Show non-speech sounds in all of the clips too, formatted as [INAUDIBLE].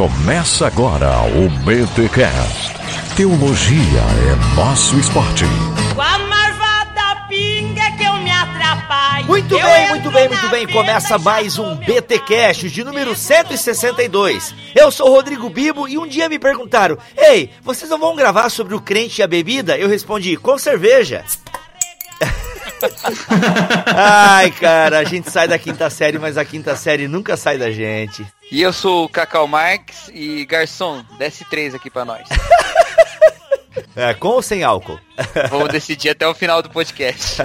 Começa agora o BTCast. Teologia é nosso esporte. Com a marvada pinga que eu me atrapalho. Muito Eu bem, muito bem, muito bem. Começa mais um BTcast de número 162. Eu sou Rodrigo Bibo e um dia me perguntaram: "Ei, vocês não vão gravar sobre o crente e a bebida?" Eu respondi: "Com cerveja." Ai, cara, a gente sai da quinta série, mas a quinta série nunca sai da gente. E eu sou o Cacau Marx e garçom, desce três aqui pra nós. É, com ou sem álcool? Vamos decidir até o final do podcast.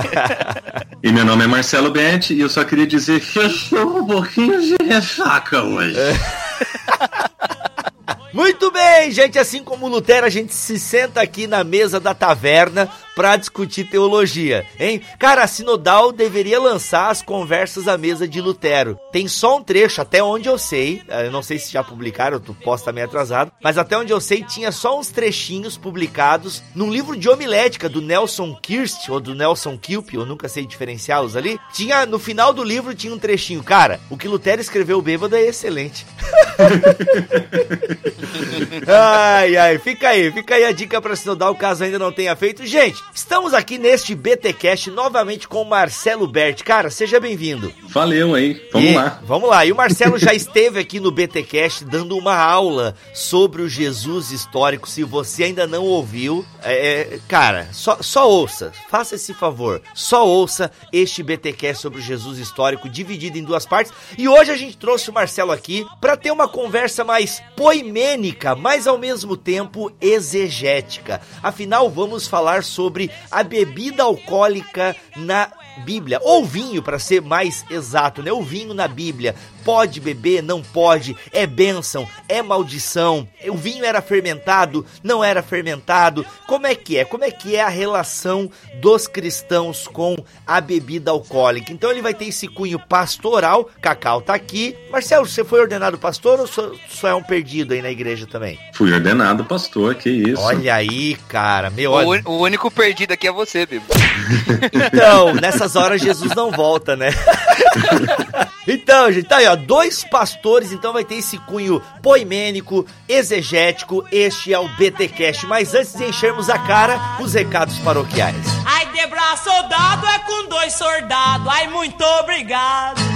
E meu nome é Marcelo Bente e eu só queria dizer que eu estou um pouquinho de ressaca hoje. [LAUGHS] Muito bem, gente. Assim como Lutero, a gente se senta aqui na mesa da taverna pra discutir teologia, hein? Cara, a Sinodal deveria lançar as conversas à mesa de Lutero. Tem só um trecho, até onde eu sei. eh, Eu não sei se já publicaram, tu posso estar meio atrasado. Mas até onde eu sei, tinha só uns trechinhos publicados num livro de homilética do Nelson Kirst, ou do Nelson Kilp, eu nunca sei diferenciá-los ali. Tinha, no final do livro, tinha um trechinho. Cara, o que Lutero escreveu bêbado é excelente. [LAUGHS] Ai, ai, fica aí, fica aí a dica pra Sinodal, caso ainda não tenha feito. Gente, estamos aqui neste BTcast novamente com o Marcelo Berti. Cara, seja bem-vindo. Valeu aí, vamos E- lá. Vamos lá. E o Marcelo já esteve aqui no BTcast dando uma aula sobre o Jesus histórico. Se você ainda não ouviu, é, é, cara, só, só ouça. Faça esse favor. Só ouça este BTcast sobre o Jesus histórico, dividido em duas partes. E hoje a gente trouxe o Marcelo aqui para ter uma conversa mais poimênica, mas ao mesmo tempo exegética. Afinal, vamos falar sobre a bebida alcoólica na Bíblia, ou vinho para ser mais exato, né? O vinho na Bíblia, pode beber, não pode, é bênção, é maldição. O vinho era fermentado, não era fermentado. Como é que é? Como é que é a relação dos cristãos com a bebida alcoólica? Então ele vai ter esse cunho pastoral. Cacau tá aqui. Marcelo, você foi ordenado pastor ou só, só é um perdido aí na igreja também? Fui ordenado pastor, que isso. Olha aí, cara, meu, o, olha. uni- o único perdido aqui é você, Bibo. Então, nessas horas Jesus não volta, né? [LAUGHS] então, gente, tá aí, ó. Dois pastores, então vai ter esse cunho poimênico, exegético. Este é o BTcast. Mas antes de enchermos a cara, os recados paroquiais. Ai, de braço dado é com dois soldados. Ai, muito obrigado.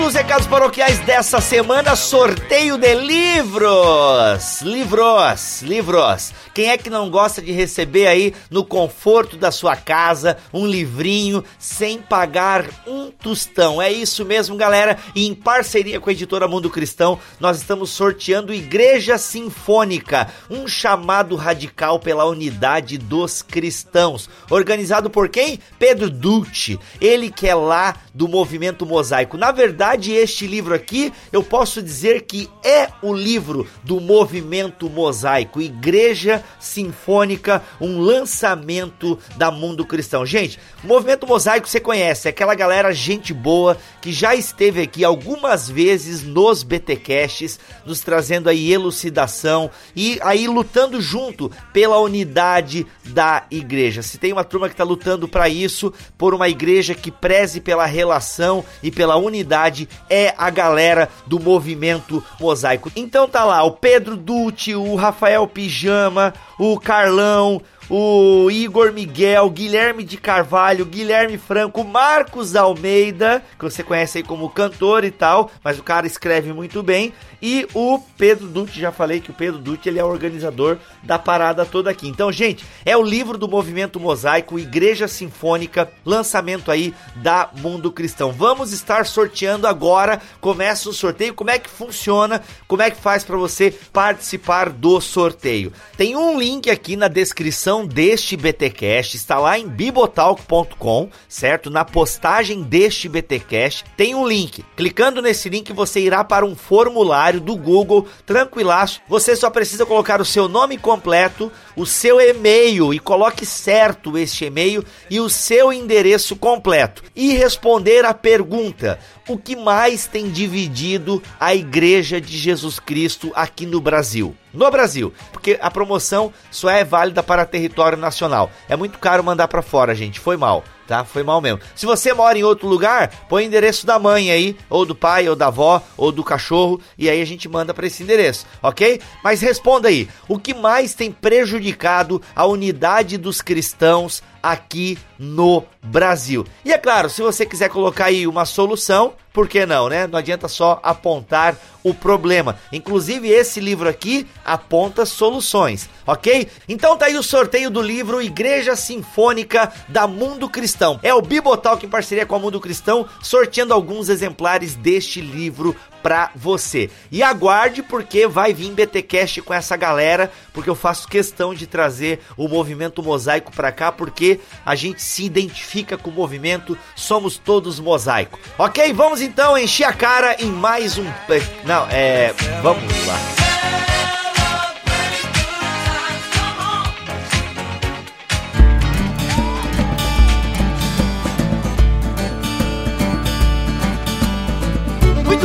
Nos recados paroquiais dessa semana, sorteio de livros! Livros, livros. Quem é que não gosta de receber aí no conforto da sua casa um livrinho sem pagar um tostão? É isso mesmo, galera. E em parceria com a editora Mundo Cristão, nós estamos sorteando Igreja Sinfônica, um chamado radical pela unidade dos cristãos. Organizado por quem? Pedro Dutti. Ele que é lá do movimento mosaico. Na verdade, este livro aqui, eu posso dizer que é o livro do movimento mosaico, Igreja Sinfônica, um lançamento da Mundo Cristão. Gente, movimento mosaico você conhece, é aquela galera gente boa que já esteve aqui algumas vezes nos BTcasts, nos trazendo aí elucidação e aí lutando junto pela unidade da igreja. Se tem uma turma que está lutando para isso, por uma igreja que preze pela relação e pela unidade, é a galera do movimento mosaico. Então tá lá o Pedro Dutti, o Rafael Pijama, o Carlão, o Igor Miguel, Guilherme de Carvalho, Guilherme Franco, Marcos Almeida, que você conhece aí como cantor e tal, mas o cara escreve muito bem, e o Pedro Dutti, já falei que o Pedro Dutti ele é o organizador da parada toda aqui. Então, gente, é o livro do Movimento Mosaico, Igreja Sinfônica, lançamento aí da Mundo Cristão. Vamos estar sorteando agora, começa o sorteio, como é que funciona, como é que faz para você participar do sorteio. Tem um link aqui na descrição deste BTcast, está lá em bibotalk.com, certo? Na postagem deste BTcast tem um link. Clicando nesse link você irá para um formulário do Google, tranquilaço. Você só precisa colocar o seu nome completo, o seu e-mail e coloque certo este e-mail e o seu endereço completo e responder a pergunta: o que mais tem dividido a Igreja de Jesus Cristo aqui no Brasil? No Brasil, porque a promoção só é válida para território nacional. É muito caro mandar para fora, gente. Foi mal. tá? Foi mal mesmo. Se você mora em outro lugar, põe o endereço da mãe aí, ou do pai, ou da avó, ou do cachorro, e aí a gente manda para esse endereço, ok? Mas responda aí, o que mais tem prejudicado a unidade dos cristãos aqui no Brasil. E é claro, se você quiser colocar aí uma solução, por que não, né? Não adianta só apontar o problema. Inclusive, esse livro aqui aponta soluções, ok? Então tá aí o sorteio do livro Igreja Sinfônica da Mundo Cristão. É o Bibotalk em parceria com a Mundo Cristão, sorteando alguns exemplares deste livro pra você. E aguarde porque vai vir BTcast com essa galera, porque eu faço questão de trazer o movimento mosaico pra cá, porque a gente se identifica com o movimento, somos todos mosaico. OK? Vamos então encher a cara em mais um Não, é, vamos lá.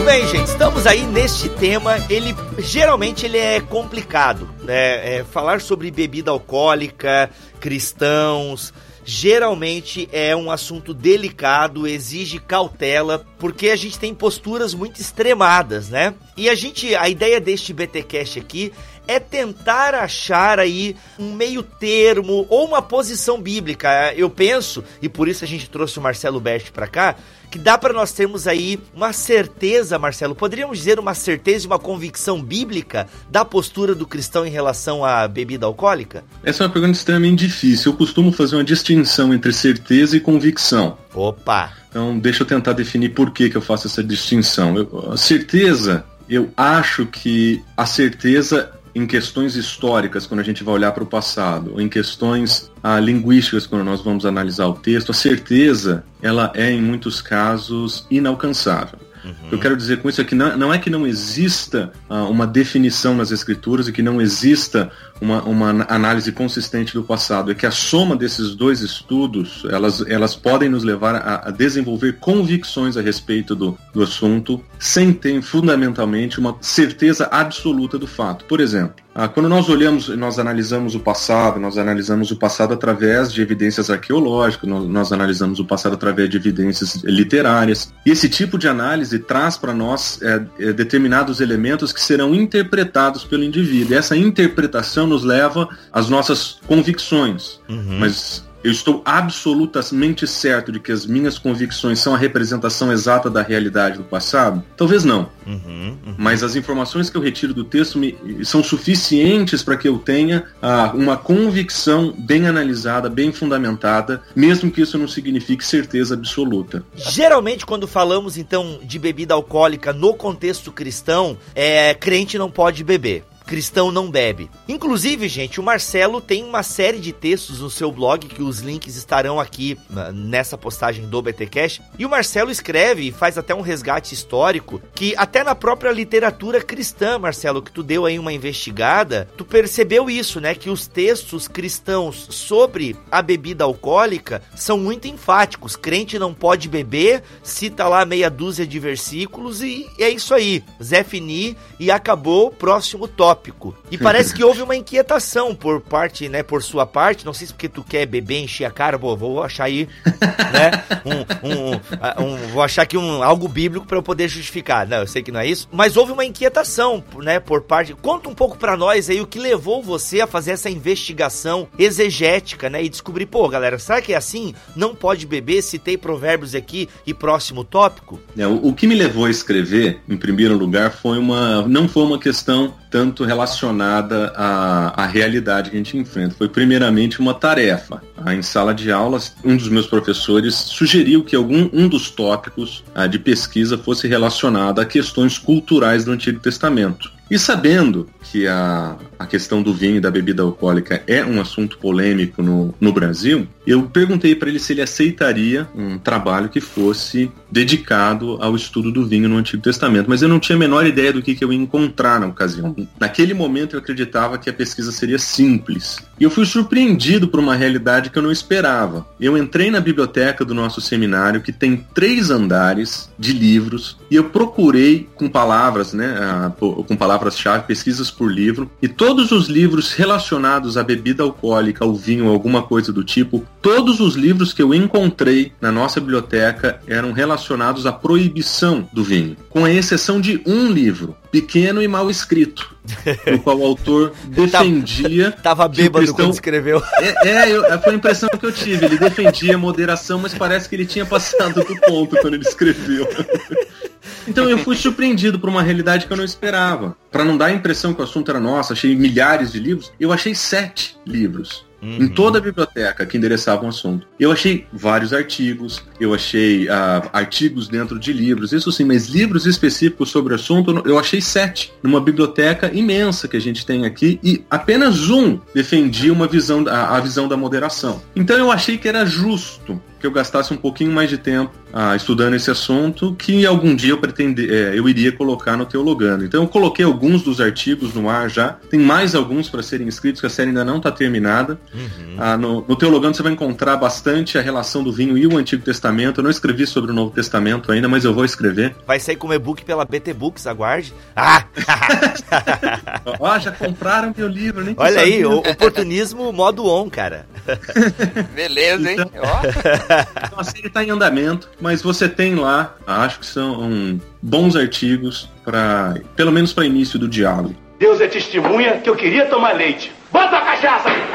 Bem, gente, estamos aí neste tema. Ele geralmente ele é complicado, né? É, falar sobre bebida alcoólica, cristãos, geralmente é um assunto delicado, exige cautela, porque a gente tem posturas muito extremadas, né? E a gente, a ideia deste BTcast aqui é tentar achar aí um meio termo ou uma posição bíblica. Eu penso, e por isso a gente trouxe o Marcelo Best para cá, que dá para nós termos aí uma certeza, Marcelo, poderíamos dizer uma certeza e uma convicção bíblica da postura do cristão em relação à bebida alcoólica? Essa é uma pergunta extremamente difícil. Eu costumo fazer uma distinção entre certeza e convicção. Opa! Então, deixa eu tentar definir por que, que eu faço essa distinção. Eu, a certeza, eu acho que a certeza em questões históricas, quando a gente vai olhar para o passado, ou em questões ah, linguísticas, quando nós vamos analisar o texto, a certeza ela é, em muitos casos, inalcançável. Uhum. O que eu quero dizer com isso é que não, não é que não exista uh, uma definição nas escrituras e que não exista uma, uma análise consistente do passado, é que a soma desses dois estudos, elas, elas podem nos levar a, a desenvolver convicções a respeito do, do assunto, sem ter fundamentalmente uma certeza absoluta do fato. Por exemplo, quando nós olhamos, nós analisamos o passado, nós analisamos o passado através de evidências arqueológicas, nós, nós analisamos o passado através de evidências literárias. E esse tipo de análise traz para nós é, é, determinados elementos que serão interpretados pelo indivíduo. E essa interpretação nos leva às nossas convicções. Uhum. Mas eu estou absolutamente certo de que as minhas convicções são a representação exata da realidade do passado? Talvez não. Uhum, uhum. Mas as informações que eu retiro do texto me, são suficientes para que eu tenha ah, uma convicção bem analisada, bem fundamentada, mesmo que isso não signifique certeza absoluta. Geralmente, quando falamos então de bebida alcoólica no contexto cristão, é, crente não pode beber cristão não bebe. Inclusive, gente, o Marcelo tem uma série de textos no seu blog que os links estarão aqui nessa postagem do BTcast. E o Marcelo escreve e faz até um resgate histórico que até na própria literatura cristã, Marcelo, que tu deu aí uma investigada, tu percebeu isso, né, que os textos cristãos sobre a bebida alcoólica são muito enfáticos. Crente não pode beber, cita lá meia dúzia de versículos e é isso aí. Zé Fini e acabou, próximo tópico tópico. E parece que houve uma inquietação por parte, né, por sua parte, não sei se porque tu quer beber, encher a cara, vou, vou achar aí, né, um, um, um, vou achar aqui um, algo bíblico para eu poder justificar. Não, eu sei que não é isso, mas houve uma inquietação, né, por parte, conta um pouco para nós aí o que levou você a fazer essa investigação exegética, né, e descobrir, pô, galera, será que é assim? Não pode beber, citei provérbios aqui e próximo tópico? É, o, o que me levou a escrever, em primeiro lugar, foi uma, não foi uma questão tanto relacionada à, à realidade que a gente enfrenta. Foi primeiramente uma tarefa. Ah, em sala de aulas, um dos meus professores sugeriu que algum um dos tópicos ah, de pesquisa fosse relacionado a questões culturais do Antigo Testamento. E sabendo que a, a questão do vinho e da bebida alcoólica é um assunto polêmico no, no Brasil, eu perguntei para ele se ele aceitaria um trabalho que fosse dedicado ao estudo do vinho no Antigo Testamento, mas eu não tinha a menor ideia do que, que eu ia encontrar na ocasião. Naquele momento eu acreditava que a pesquisa seria simples. E eu fui surpreendido por uma realidade que eu não esperava. Eu entrei na biblioteca do nosso seminário, que tem três andares de livros, e eu procurei com palavras, né, com palavras-chave, pesquisas por livro, e todos os livros relacionados à bebida alcoólica, ao vinho, alguma coisa do tipo, todos os livros que eu encontrei na nossa biblioteca eram relacionados à proibição do vinho, com a exceção de um livro, pequeno e mal escrito, no qual o autor [LAUGHS] defendia. [LAUGHS] Tava bêbado cristão... quando escreveu. É, é eu, foi a impressão que eu tive. Ele defendia moderação, mas parece que ele tinha passado do ponto quando ele escreveu. Então eu fui surpreendido por uma realidade que eu não esperava. Para não dar a impressão que o assunto era nosso, achei milhares de livros. Eu achei sete livros uhum. em toda a biblioteca que endereçavam o assunto. Eu achei vários artigos, eu achei uh, artigos dentro de livros, isso sim, mas livros específicos sobre o assunto eu achei sete numa biblioteca imensa que a gente tem aqui e apenas um defendia uma visão, a, a visão da moderação. Então eu achei que era justo que eu gastasse um pouquinho mais de tempo ah, estudando esse assunto que algum dia eu pretender, é, eu iria colocar no Teologando. Então eu coloquei alguns dos artigos no ar já, tem mais alguns para serem escritos, que a série ainda não está terminada. Uhum. Ah, no, no Teologando você vai encontrar bastante a relação do vinho e o Antigo Testamento. Eu não escrevi sobre o Novo Testamento ainda, mas eu vou escrever. Vai sair como e-book pela BT Books, aguarde. Ah! [LAUGHS] Ó, já compraram meu livro, nem Olha aí, o oportunismo modo on, cara. [LAUGHS] Beleza, hein? Então, então a série está em andamento, mas você tem lá, acho que são um, bons artigos para, pelo menos para início do diálogo. Deus é testemunha que eu queria tomar leite. Bota a cachaça! [LAUGHS]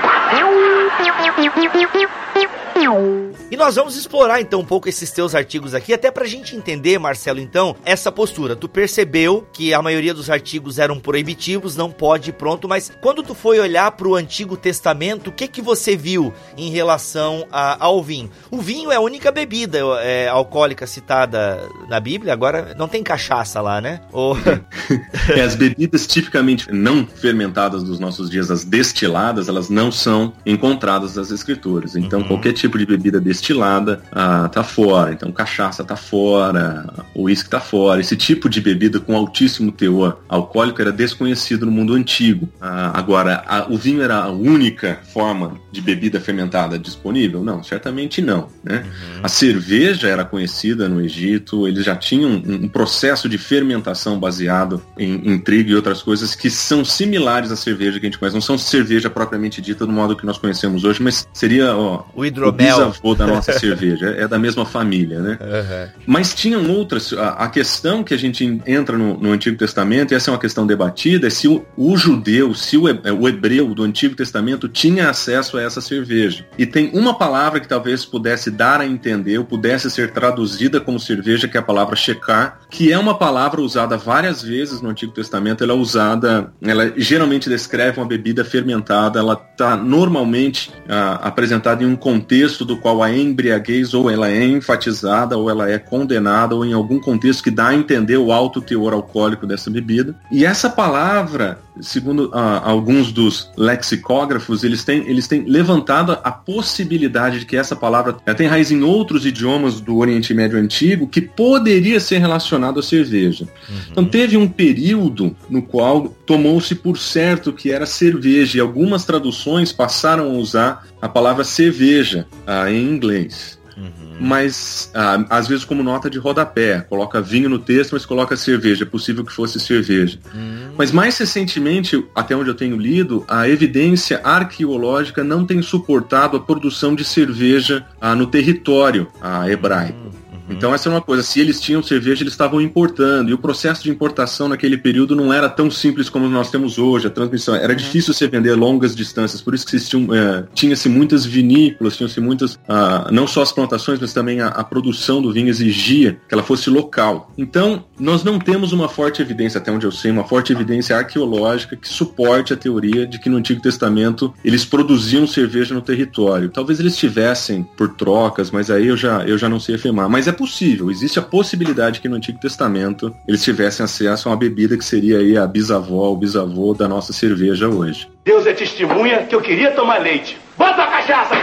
E nós vamos explorar então um pouco esses teus artigos aqui, até pra gente entender, Marcelo, então, essa postura. Tu percebeu que a maioria dos artigos eram proibitivos, não pode, pronto, mas quando tu foi olhar pro Antigo Testamento, o que que você viu em relação a, ao vinho? O vinho é a única bebida é, alcoólica citada na Bíblia, agora não tem cachaça lá, né? Ou... [LAUGHS] é, as bebidas tipicamente não fermentadas dos nossos dias, as destiladas, elas não são encontradas nas escrituras. Então, uhum. qualquer tipo de bebida destilada ah, tá fora. Então, cachaça tá fora, o uísque tá fora. Esse tipo de bebida com altíssimo teor alcoólico era desconhecido no mundo antigo. Ah, agora, a, o vinho era a única forma de bebida fermentada disponível? Não, certamente não. Né? Uhum. A cerveja era conhecida no Egito, eles já tinham um, um processo de fermentação baseado em, em trigo e outras coisas que são similares à cerveja que a gente conhece. Não são cerveja propriamente dita do modo que nós conhecemos hoje, mas seria ó, o hidromel bisavô da nossa [LAUGHS] cerveja, é da mesma família, né? Uhum. Mas tinham outras. A, a, questão que a gente entra no, no, Antigo Testamento, e essa é uma questão debatida, é se o, o judeu, se o, o hebreu do Antigo Testamento tinha acesso a essa cerveja. E tem uma palavra que talvez pudesse dar a entender, ou pudesse ser traduzida como cerveja, que é a palavra checar, que é uma palavra usada várias vezes no Antigo Testamento. Ela é usada, ela geralmente descreve uma bebida fermentada, ela está normalmente ah, apresentada em um contexto do qual a embriaguez ou ela é enfatizada ou ela é condenada ou em algum contexto que dá a entender o alto teor alcoólico dessa bebida. E essa palavra, segundo ah, alguns dos lexicógrafos, eles têm, eles têm levantado a possibilidade de que essa palavra tem raiz em outros idiomas do Oriente Médio Antigo que poderia ser relacionado à cerveja. Uhum. Então teve um período no qual tomou-se por certo que era cerveja e algumas traduções passaram a usar a palavra cerveja ah, em inglês. Uhum. Mas ah, às vezes como nota de rodapé, coloca vinho no texto, mas coloca cerveja. É possível que fosse cerveja. Uhum. Mas mais recentemente, até onde eu tenho lido, a evidência arqueológica não tem suportado a produção de cerveja ah, no território ah, hebraico. Uhum. Então essa é uma coisa, se eles tinham cerveja, eles estavam importando, e o processo de importação naquele período não era tão simples como nós temos hoje, a transmissão, era uhum. difícil você vender longas distâncias, por isso que é, tinha-se muitas vinícolas, tinham-se muitas, ah, não só as plantações, mas também a, a, produção do vinho exigia que ela fosse local. Então, nós não temos uma forte evidência, até onde eu sei, uma forte evidência arqueológica que suporte a teoria de que no Antigo Testamento eles produziam cerveja no território. Talvez eles tivessem por trocas, mas aí eu já, eu já não sei afirmar. Mas é possível, existe a possibilidade que no Antigo Testamento eles tivessem acesso a uma bebida que seria aí a bisavó, o bisavô da nossa cerveja hoje. Deus é testemunha que eu queria tomar leite. Bota a cachaça!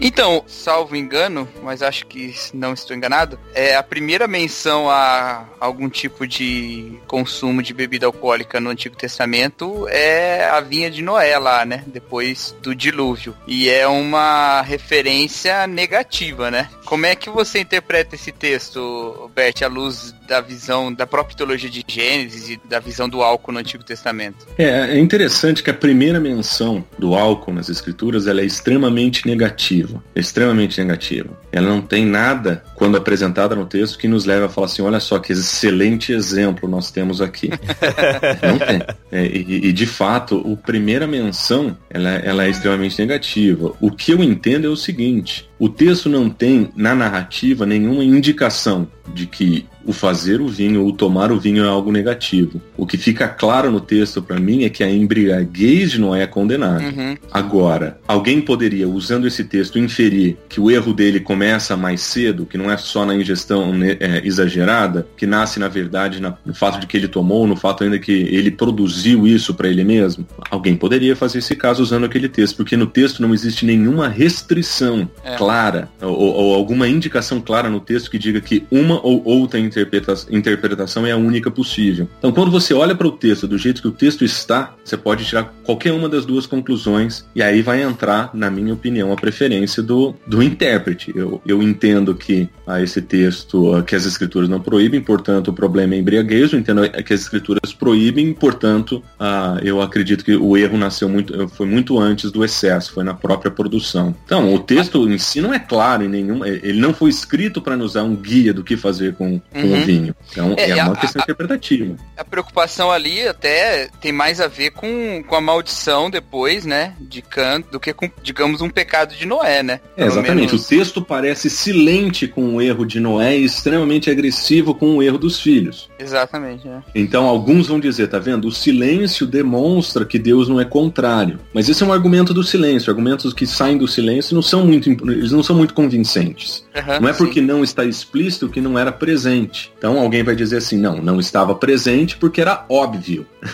Então, salvo engano, mas acho que não estou enganado, é a primeira menção a algum tipo de consumo de bebida alcoólica no Antigo Testamento é a vinha de Noé lá, né? Depois do dilúvio. E é uma referência negativa, né? Como é que você interpreta esse texto, Bert, à luz da visão da própria teologia de Gênesis e da visão do álcool no Antigo Testamento? É, é interessante que a primeira menção do álcool nas escrituras ela é extremamente negativa. É extremamente negativa. Ela não tem nada, quando apresentada no texto, que nos leva a falar assim: olha só que excelente exemplo nós temos aqui. [LAUGHS] não tem. É, e, e, de fato, a primeira menção ela, ela é extremamente negativa. O que eu entendo é o seguinte: o texto não tem, na narrativa, nenhuma indicação de que o fazer o vinho ou tomar o vinho é algo negativo. O que fica claro no texto para mim é que a embriaguez de Noé é condenada. Uhum. Agora, alguém poderia, usando esse texto, inferir que o erro dele começa mais cedo, que não é só na ingestão né, é, exagerada, que nasce, na verdade, no fato de que ele tomou, no fato ainda que ele produziu isso para ele mesmo? Alguém poderia fazer esse caso usando aquele texto, porque no texto não existe nenhuma restrição é. clara ou, ou alguma indicação clara no texto que diga que uma ou outra interpretação é a única possível. Então, quando você olha para o texto do jeito que o texto está, você pode tirar qualquer uma das duas conclusões e aí vai entrar, na minha opinião, a preferência do, do intérprete. Eu, eu entendo que ah, esse texto, ah, que as escrituras não proíbem, portanto, o problema é embriaguez. Eu entendo que as escrituras proíbem, portanto, ah, eu acredito que o erro nasceu muito, foi muito antes do excesso, foi na própria produção. Então, o texto em si não é claro em nenhum, ele não foi escrito para nos dar um guia do que fazer com, com uhum. o vinho. Então é, é uma a, questão a, interpretativa. A preocupação ali até tem mais a ver com, com a maldição depois, né, de canto, do que com, digamos, um pecado de Noé, né? É, exatamente. Menos... O texto parece silente com o erro de Noé e extremamente agressivo com o erro dos filhos. Exatamente. É. Então alguns vão dizer, tá vendo? O silêncio demonstra que Deus não é contrário. Mas esse é um argumento do silêncio. Argumentos que saem do silêncio não são muito, eles não são muito convincentes. Uhum, não é porque sim. não está explícito que não era presente. Então alguém vai dizer assim, não, não estava presente porque era óbvio. [LAUGHS]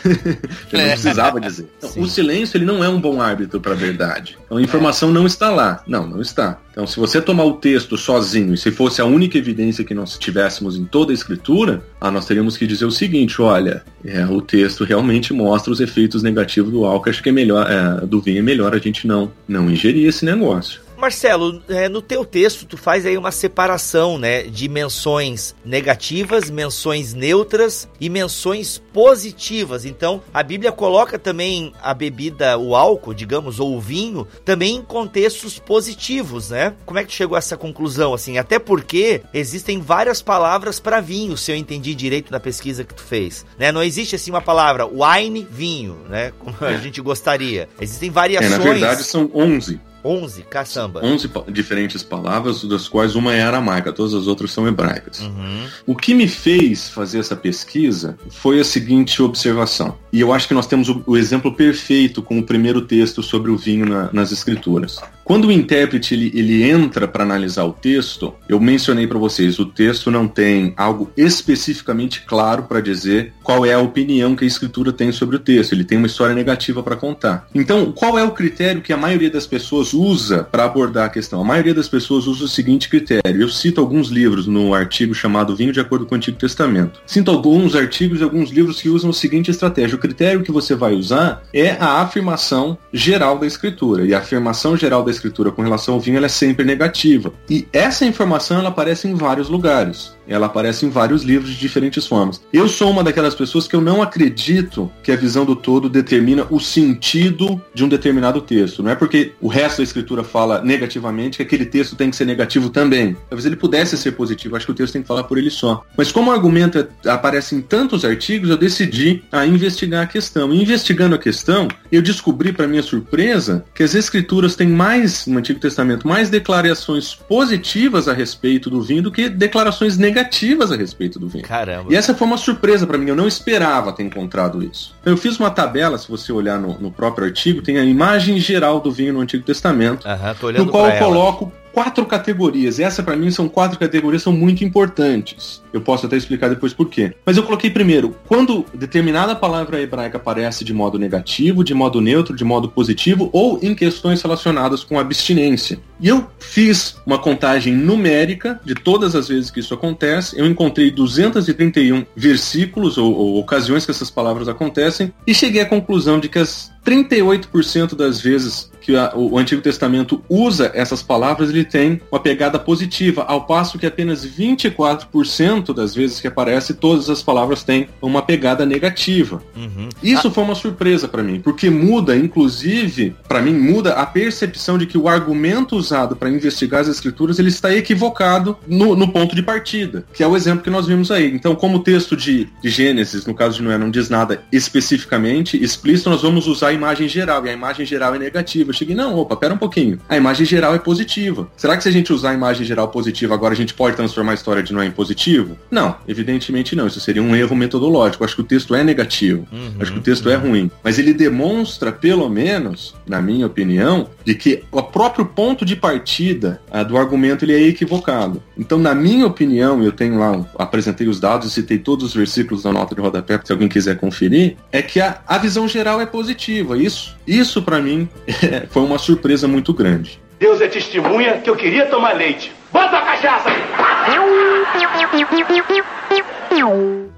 Você não é. precisava dizer. [LAUGHS] Então, o silêncio ele não é um bom árbitro para a verdade. Então a informação não está lá. Não, não está. Então, se você tomar o texto sozinho e se fosse a única evidência que nós tivéssemos em toda a escritura, ah, nós teríamos que dizer o seguinte: olha, é, o texto realmente mostra os efeitos negativos do álcool. Acho que é melhor, é, do vinho é melhor a gente não, não ingerir esse negócio. Marcelo, é, no teu texto tu faz aí uma separação, né, de menções negativas, menções neutras e menções positivas. Então, a Bíblia coloca também a bebida, o álcool, digamos, ou o vinho, também em contextos positivos, né? Como é que tu chegou a essa conclusão assim? Até porque existem várias palavras para vinho, se eu entendi direito na pesquisa que tu fez, né? Não existe assim uma palavra wine, vinho, né, como a gente gostaria. Existem variações. É, na verdade são 11. 11, caçamba. 11 diferentes palavras, das quais uma é aramaica, todas as outras são hebraicas. Uhum. O que me fez fazer essa pesquisa foi a seguinte observação. E eu acho que nós temos o, o exemplo perfeito com o primeiro texto sobre o vinho na, nas escrituras. Quando o intérprete ele, ele entra para analisar o texto, eu mencionei para vocês, o texto não tem algo especificamente claro para dizer qual é a opinião que a escritura tem sobre o texto. Ele tem uma história negativa para contar. Então, qual é o critério que a maioria das pessoas usa para abordar a questão? A maioria das pessoas usa o seguinte critério. Eu cito alguns livros no artigo chamado Vinho de Acordo com o Antigo Testamento. Cito alguns artigos e alguns livros que usam a seguinte estratégia. O critério que você vai usar é a afirmação geral da escritura. E a afirmação geral da escritura com relação ao vinho é sempre negativa. E essa informação ela aparece em vários lugares. Ela aparece em vários livros de diferentes formas. Eu sou uma daquelas pessoas que eu não acredito que a visão do todo determina o sentido de um determinado texto. Não é porque o resto da escritura fala negativamente que aquele texto tem que ser negativo também. Talvez ele pudesse ser positivo, acho que o texto tem que falar por ele só. Mas como o argumento é, aparece em tantos artigos, eu decidi a investigar a questão. E investigando a questão, eu descobri, para minha surpresa, que as escrituras têm mais, no Antigo Testamento, mais declarações positivas a respeito do vinho do que declarações negativas negativas a respeito do vinho. Caramba. E essa foi uma surpresa para mim, eu não esperava ter encontrado isso. Eu fiz uma tabela, se você olhar no, no próprio artigo, tem a imagem geral do vinho no Antigo Testamento, uhum, no qual eu coloco quatro categorias. Essa para mim são quatro categorias são muito importantes. Eu posso até explicar depois por quê. Mas eu coloquei primeiro, quando determinada palavra hebraica aparece de modo negativo, de modo neutro, de modo positivo ou em questões relacionadas com abstinência. E eu fiz uma contagem numérica de todas as vezes que isso acontece. Eu encontrei 231 versículos ou, ou ocasiões que essas palavras acontecem e cheguei à conclusão de que as 38% das vezes que a, o Antigo Testamento usa essas palavras, ele tem uma pegada positiva, ao passo que apenas 24% das vezes que aparece, todas as palavras têm uma pegada negativa. Uhum. Isso ah. foi uma surpresa para mim, porque muda, inclusive, para mim, muda a percepção de que o argumento usado para investigar as escrituras ele está equivocado no, no, ponto de partida, que é o exemplo que nós vimos aí. Então, como o texto de, de Gênesis, no caso de Noé, não diz nada especificamente explícito, nós vamos usar a imagem geral, e a imagem geral é negativa cheguei, não, opa, pera um pouquinho. A imagem geral é positiva. Será que se a gente usar a imagem geral positiva agora a gente pode transformar a história de Noé em positivo? Não, evidentemente não. Isso seria um erro metodológico. Acho que o texto é negativo. Uhum, Acho que o texto é uhum. é ruim. Mas ele demonstra, pelo menos, na minha opinião, de que o próprio ponto de partida a, do argumento ele é equivocado. Então, na minha opinião, eu tenho lá, apresentei os dados e citei todos os versículos da nota de rodapé, se alguém quiser conferir, é que a, a visão geral é positiva. Isso, isso para mim [LAUGHS] foi uma surpresa muito grande. Deus é testemunha que eu queria tomar leite. Bota a cachaça!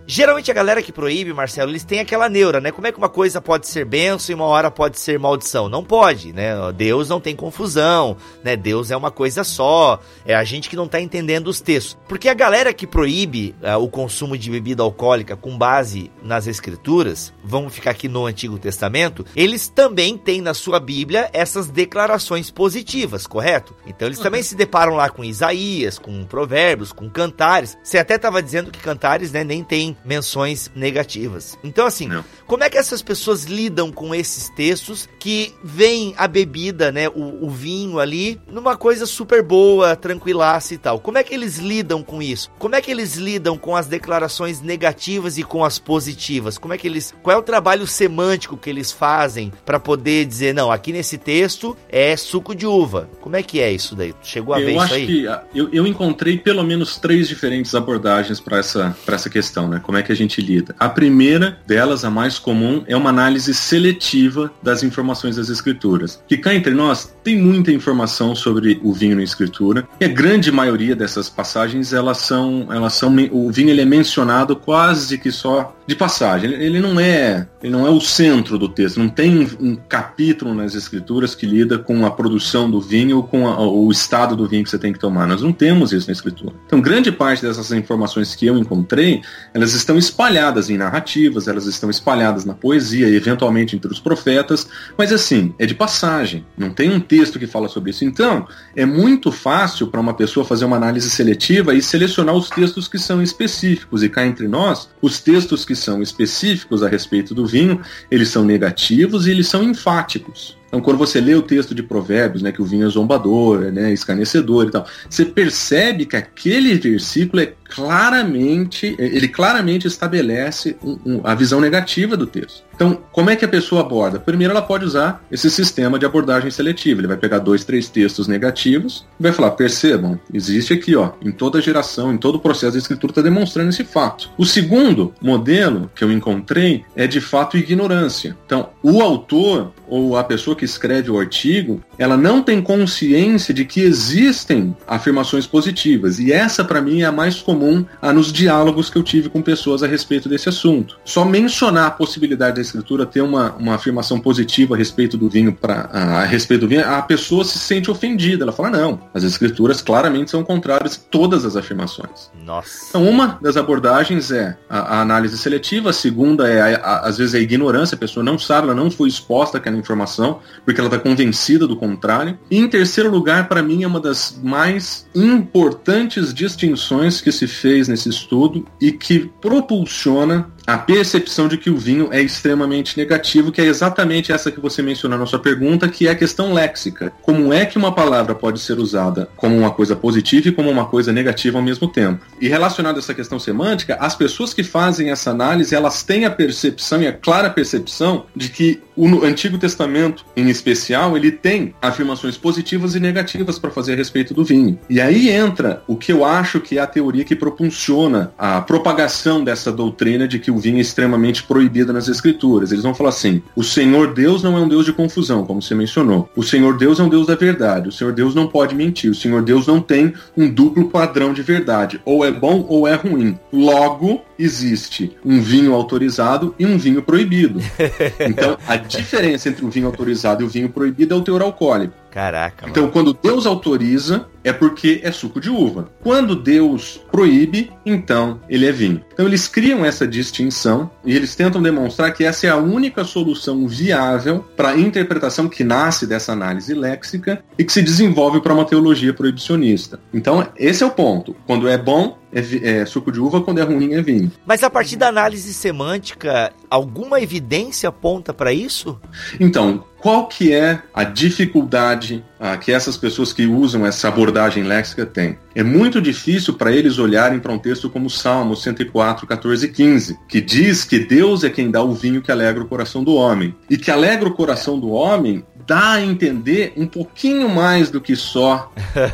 Geralmente a galera que proíbe, Marcelo, eles têm aquela neura, né? Como é que uma coisa pode ser benção e uma hora pode ser maldição? Não pode, né? Deus não tem confusão, né? Deus é uma coisa só. É a gente que não tá entendendo os textos. Porque a galera que proíbe uh, o consumo de bebida alcoólica com base nas escrituras, vamos ficar aqui no Antigo Testamento, eles também têm na sua Bíblia essas declarações positivas, correto? Então eles também se deparam lá com Isaías, com Provérbios, com Cantares. Você até tava dizendo que Cantares, né, nem tem menções negativas. Então, assim, Não. como é que essas pessoas lidam com esses textos que veem a bebida, né, o, o vinho ali, numa coisa super boa, tranquilaça e tal? Como é que eles lidam com isso? Como é que eles lidam com as declarações negativas e com as positivas? Como é que eles. Qual é o trabalho semântico que eles fazem para poder dizer, não, aqui nesse texto é suco de uva? Como é que é isso daí? Chegou a eu ver isso aí? Que, eu, eu encontrei pelo menos três diferentes abordagens para essa, essa questão, né? Como é que a gente lida? A primeira delas, a mais comum, é uma análise seletiva das informações das escrituras. Que cá entre nós tem muita informação sobre o vinho na escritura e a grande maioria dessas passagens elas são, elas são o vinho ele é mencionado quase que só de passagem. Ele, não é, ele não é o centro do texto. Não tem um, capítulo nas escrituras que lida com a produção do vinho ou com a, o estado do vinho que você tem que tomar. Nós não temos isso na escritura. Então, grande parte dessas informações que eu encontrei, elas estão espalhadas em narrativas, elas estão espalhadas na poesia e eventualmente entre os profetas, mas assim, é de passagem, não tem um texto que fala sobre isso. Então, é muito fácil para uma pessoa fazer uma análise seletiva e selecionar os textos que são específicos. E cá entre nós, os textos que são específicos a respeito do vinho, eles são negativos e eles são enfáticos. Então, quando você lê o texto de Provérbios, né, que o vinho é zombador, né, escarnecedor e tal, você percebe que aquele versículo é claramente, ele claramente estabelece um, um, a visão negativa do texto. Então, como é que a pessoa aborda? Primeiro, ela pode usar esse sistema de abordagem seletiva. Ele vai pegar dois, três textos negativos e vai falar: percebam, existe aqui, ó, em toda geração, em todo processo de escritura, está demonstrando esse fato. O segundo modelo que eu encontrei é de fato ignorância. Então, o autor ou a pessoa que escreve o artigo, ela não tem consciência de que existem afirmações positivas. E essa, para mim, é a mais comum nos diálogos que eu tive com pessoas a respeito desse assunto. Só mencionar a possibilidade da escritura ter uma, uma afirmação positiva a respeito do vinho, pra, a, a respeito do vinho, a pessoa se sente ofendida. Ela fala, não, as escrituras claramente são contrárias a todas as afirmações. Nossa. Então, uma das abordagens é a, a análise seletiva, a segunda é, a, às vezes, a ignorância, a pessoa não sabe, ela não foi exposta àquela informação, porque ela está convencida do contrário. E em terceiro lugar, para mim, é uma das mais importantes distinções que se fez nesse estudo e que propulsiona a percepção de que o vinho é extremamente negativo, que é exatamente essa que você mencionou na sua pergunta, que é a questão léxica. Como é que uma palavra pode ser usada como uma coisa positiva e como uma coisa negativa ao mesmo tempo? E relacionado a essa questão semântica, as pessoas que fazem essa análise, elas têm a percepção e a clara percepção de que o Antigo Testamento, em especial, ele tem afirmações positivas e negativas para fazer a respeito do vinho. E aí entra o que eu acho que é a teoria que propulsiona a propagação dessa doutrina de que o vinho é extremamente proibido nas escrituras. Eles vão falar assim: o Senhor Deus não é um Deus de confusão, como você mencionou. O Senhor Deus é um Deus da verdade. O Senhor Deus não pode mentir. O Senhor Deus não tem um duplo padrão de verdade. Ou é bom ou é ruim. Logo, existe um vinho autorizado e um vinho proibido. [LAUGHS] Então, a diferença entre o vinho autorizado e o vinho proibido é o teor alcoólico. Caraca. Então, mano. quando Deus autoriza, é porque é suco de uva. Quando Deus proíbe, então ele é vinho. Então, eles criam essa distinção e eles tentam demonstrar que essa é a única solução viável para a interpretação que nasce dessa análise léxica e que se desenvolve para uma teologia proibicionista. Então, esse é o ponto. Quando é bom, é, é suco de uva, quando é ruim, é vinho. Mas a partir da análise semântica, alguma evidência aponta para isso? Então, qual que é a dificuldade ah, que essas pessoas que usam essa abordagem léxica têm? É muito difícil para eles olharem para um texto como Salmo 104, 14 e 15, que diz que Deus é quem dá o vinho que alegra o coração do homem. E que alegra o coração do homem dá a entender um pouquinho mais do que só...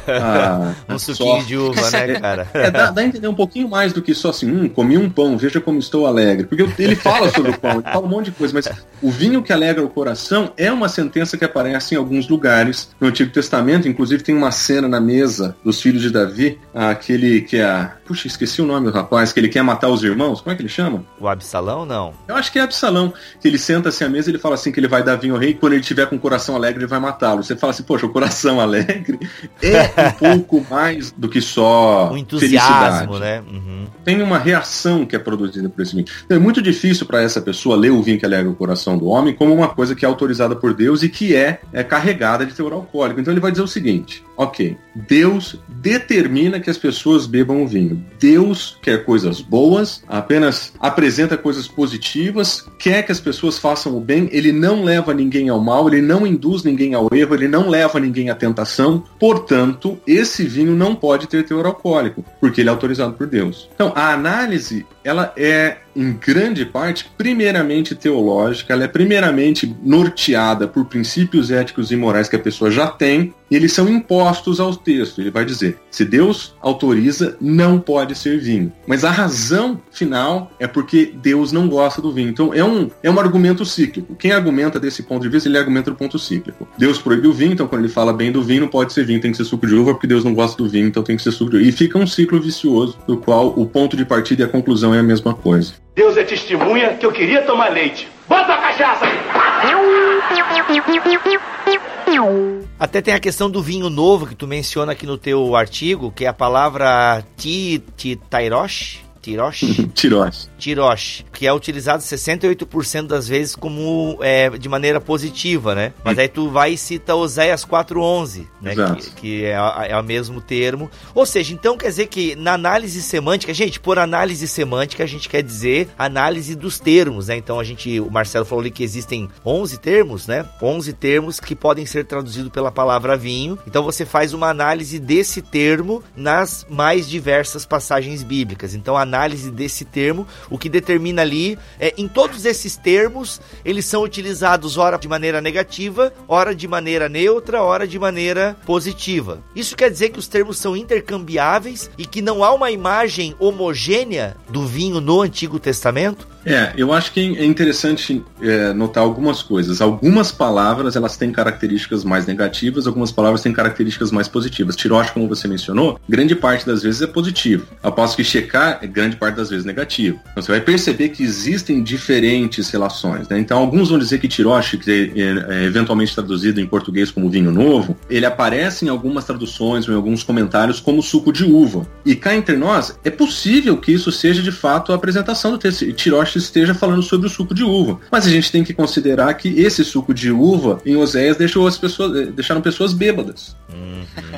ah, [LAUGHS] Um só- suquinho de uva, né, cara? é, dá, dá a entender um pouquinho mais do que só assim, hum, comi um pão, veja como estou alegre. Porque ele fala sobre o pão, ele fala um monte de coisa, mas o vinho que alegra o coração é uma sentença que aparece em alguns lugares no Antigo Testamento. Inclusive tem uma cena na mesa dos filhos de Davi, aquele que é. Puxa, esqueci o nome do rapaz, que ele quer matar os irmãos. Como é que ele chama? O Absalão, não. Eu acho que é Absalão, que ele senta-se à mesa e ele fala assim que ele vai dar vinho ao rei quando ele tiver com o coração alegre ele vai matá-lo. Você fala assim, poxa, o coração [LAUGHS] alegre é um pouco mais do que só O entusiasmo, felicidade né? Uhum. tem uma reação que é produzida por esse vinho. Então é muito difícil para essa pessoa ler o vinho que alegra o coração do homem como uma coisa que é autorizada por Deus e que é, é carregada de teor alcoólico. Então ele vai dizer o seguinte: ok, Deus determina que as pessoas bebam o vinho. Deus quer coisas boas, apenas apresenta coisas positivas, quer que as pessoas façam o bem, ele não leva ninguém ao mal, ele não induz ninguém ao erro, ele não leva ninguém à tentação. Portanto, esse vinho não pode ter teor alcoólico, porque ele é autorizado por Deus. Então, a análise, ela é em grande parte, primeiramente teológica, ela é primeiramente norteada por princípios éticos e morais que a pessoa já tem, e eles são impostos ao texto. Ele vai dizer: se Deus autoriza, não pode ser vinho. Mas a razão final é porque Deus não gosta do vinho. Então é um, é um argumento cíclico. Quem argumenta desse ponto de vista, ele argumenta do ponto cíclico. Deus proibiu o vinho, então quando ele fala bem do vinho, não pode ser vinho, tem que ser suco de uva, porque Deus não gosta do vinho, então tem que ser suco de uva. E fica um ciclo vicioso, do qual o ponto de partida e a conclusão é a mesma coisa. Deus é testemunha que eu queria tomar leite. Bota a cachaça! Até tem a questão do vinho novo que tu menciona aqui no teu artigo, que é a palavra ti, ti, tairosh, tirosh, [LAUGHS] Tirós. tirosh, que é utilizado 68% das vezes como é, de maneira positiva, né? Mas aí tu vai e cita Oséias 4.11, né? Exato. Que, que é, é o mesmo termo. Ou seja, então quer dizer que na análise semântica, gente, por análise semântica a gente quer dizer análise dos termos, né? Então a gente, o Marcelo falou ali que existem 11 termos, né? 11 termos que podem ser traduzidos pela palavra vinho. Então você faz uma análise desse termo nas mais diversas passagens bíblicas. Então a análise desse termo, o que determina ali é em todos esses termos, eles são utilizados ora de maneira negativa, ora de maneira neutra, ora de maneira positiva. Isso quer dizer que os termos são intercambiáveis e que não há uma imagem homogênea do vinho no Antigo Testamento? É, eu acho que é interessante é, notar algumas coisas. Algumas palavras elas têm características mais negativas, algumas palavras têm características mais positivas. Tiroche, como você mencionou, grande parte das vezes é positivo. Aposto que checar é grande parte das vezes negativo. Então você vai perceber que existem diferentes relações. Né? Então alguns vão dizer que tiroche, que é, é eventualmente traduzido em português como vinho novo, ele aparece em algumas traduções ou em alguns comentários como suco de uva. E cá entre nós, é possível que isso seja de fato a apresentação do texto. Esteja falando sobre o suco de uva. Mas a gente tem que considerar que esse suco de uva em Oséias deixou as pessoas, eh, deixaram pessoas bêbadas.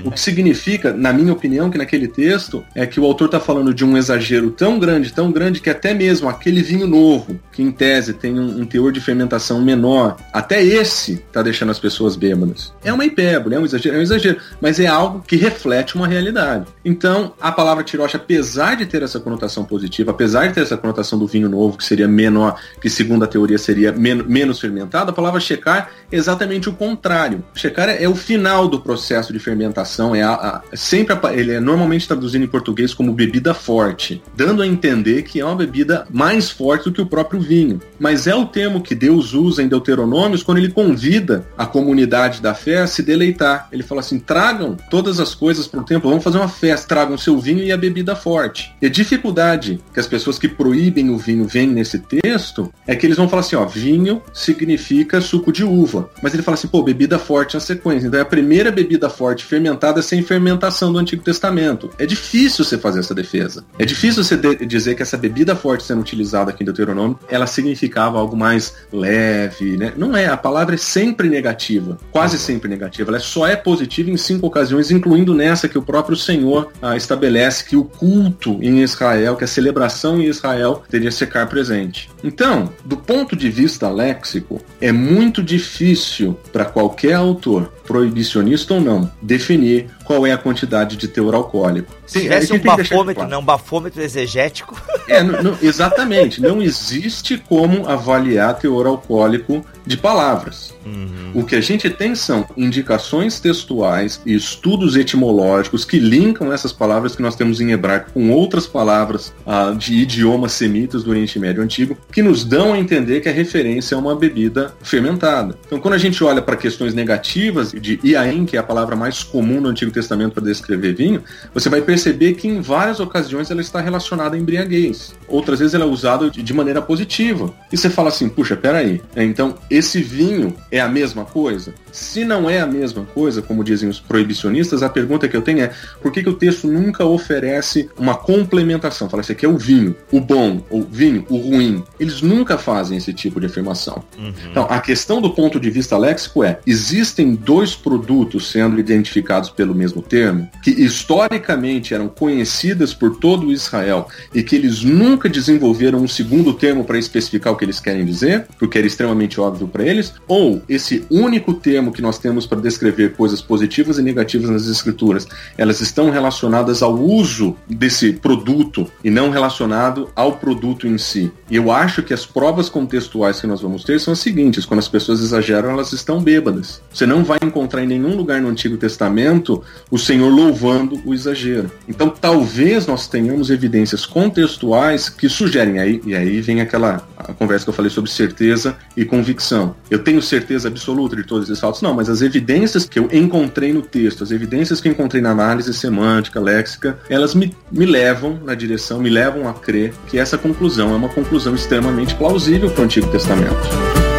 O que significa, na minha opinião, que naquele texto é que o autor está falando de um exagero tão grande, tão grande, que até mesmo aquele vinho novo, que em tese tem um, um teor de fermentação menor, até esse está deixando as pessoas bêbadas. É uma hipérbole, é um exagero, é um exagero, mas é algo que reflete uma realidade. Então, a palavra tirocha, apesar de ter essa conotação positiva, apesar de ter essa conotação do vinho novo, que seria menor, que segundo a teoria seria men menos fermentado, a palavra checar é exatamente o contrário. Checar é, é o final do processo de fermentação, é a, a, sempre a, ele é normalmente traduzido em português como bebida forte, dando a entender que é uma bebida mais forte do que o próprio vinho. Mas é o termo que Deus usa em Deuteronômios quando ele convida a comunidade da fé a se deleitar. Ele fala assim: tragam todas as coisas para o templo, vamos fazer uma festa, tragam seu vinho e a bebida forte. E a dificuldade que as pessoas que proíbem o vinho veem nesse texto é que eles vão falar assim: ó, vinho significa suco de uva. Mas ele fala assim: pô, bebida forte na sequência. Então é a primeira bebida forte fermentada sem fermentação do Antigo Testamento. É difícil você fazer essa defesa. É difícil você dizer que essa bebida forte sendo utilizada aqui em Deuteronômio, ela significava algo mais leve, né? Não é, a palavra é sempre negativa, quase sempre negativa. Ela só é positiva em cinco ocasiões, incluindo nessa que o próprio Senhor ah, estabelece que o culto em Israel, que a celebração em Israel teria secar presente. Então, do ponto de vista léxico, é muito difícil para qualquer autor proibicionista ou não, definir qual é a quantidade de teor alcoólico. Se tivesse um bafômetro, claro. não, um bafômetro exegético. [LAUGHS] É, não, não, exatamente. Não existe como avaliar teor alcoólico de palavras. Uhum. O que a gente tem são indicações textuais e estudos etimológicos que linkam essas palavras que nós temos em hebraico com outras palavras uh, de idiomas semitas do Oriente Médio Antigo, que nos dão a entender que a referência é uma bebida fermentada. Então, quando a gente olha para questões negativas de iain, que é a palavra mais comum no Antigo Testamento para descrever vinho, você vai perceber que em várias ocasiões ela está relacionada à embriaguez. Outras vezes ela é usada de maneira positiva. E você fala assim, puxa, peraí, então esse vinho é a mesma coisa? Se não é a mesma coisa, como dizem os proibicionistas, a pergunta que eu tenho é por que, que o texto nunca oferece uma complementação? Fala, esse aqui é o vinho, o bom, o vinho, o ruim. Eles nunca fazem esse tipo de afirmação. Uhum. Então, a questão do ponto de vista léxico é: existem dois produtos sendo identificados pelo mesmo termo, que historicamente eram conhecidas por todo Israel e que eles nunca desenvolveram um segundo termo para especificar o que eles querem dizer, porque era extremamente óbvio para eles, ou esse único termo termo que nós temos para descrever coisas positivas e negativas nas escrituras, elas estão relacionadas ao uso desse produto e não relacionado ao produto em si. E eu acho que as provas contextuais que nós vamos ter são as seguintes: quando as pessoas exageram, elas estão bêbadas. Você não vai encontrar em nenhum lugar no Antigo Testamento o Senhor louvando o exagero. Então, talvez nós tenhamos evidências contextuais que sugerem aí, e aí vem aquela conversa que eu falei sobre certeza e convicção. Eu tenho certeza absoluta de todos esses fatos, não, mas as evidências que eu encontrei no texto, as evidências que eu encontrei na análise semântica, léxica, elas me, me levam na direção, me levam a crer que essa conclusão é uma conclusão extremamente plausível para o Antigo Testamento.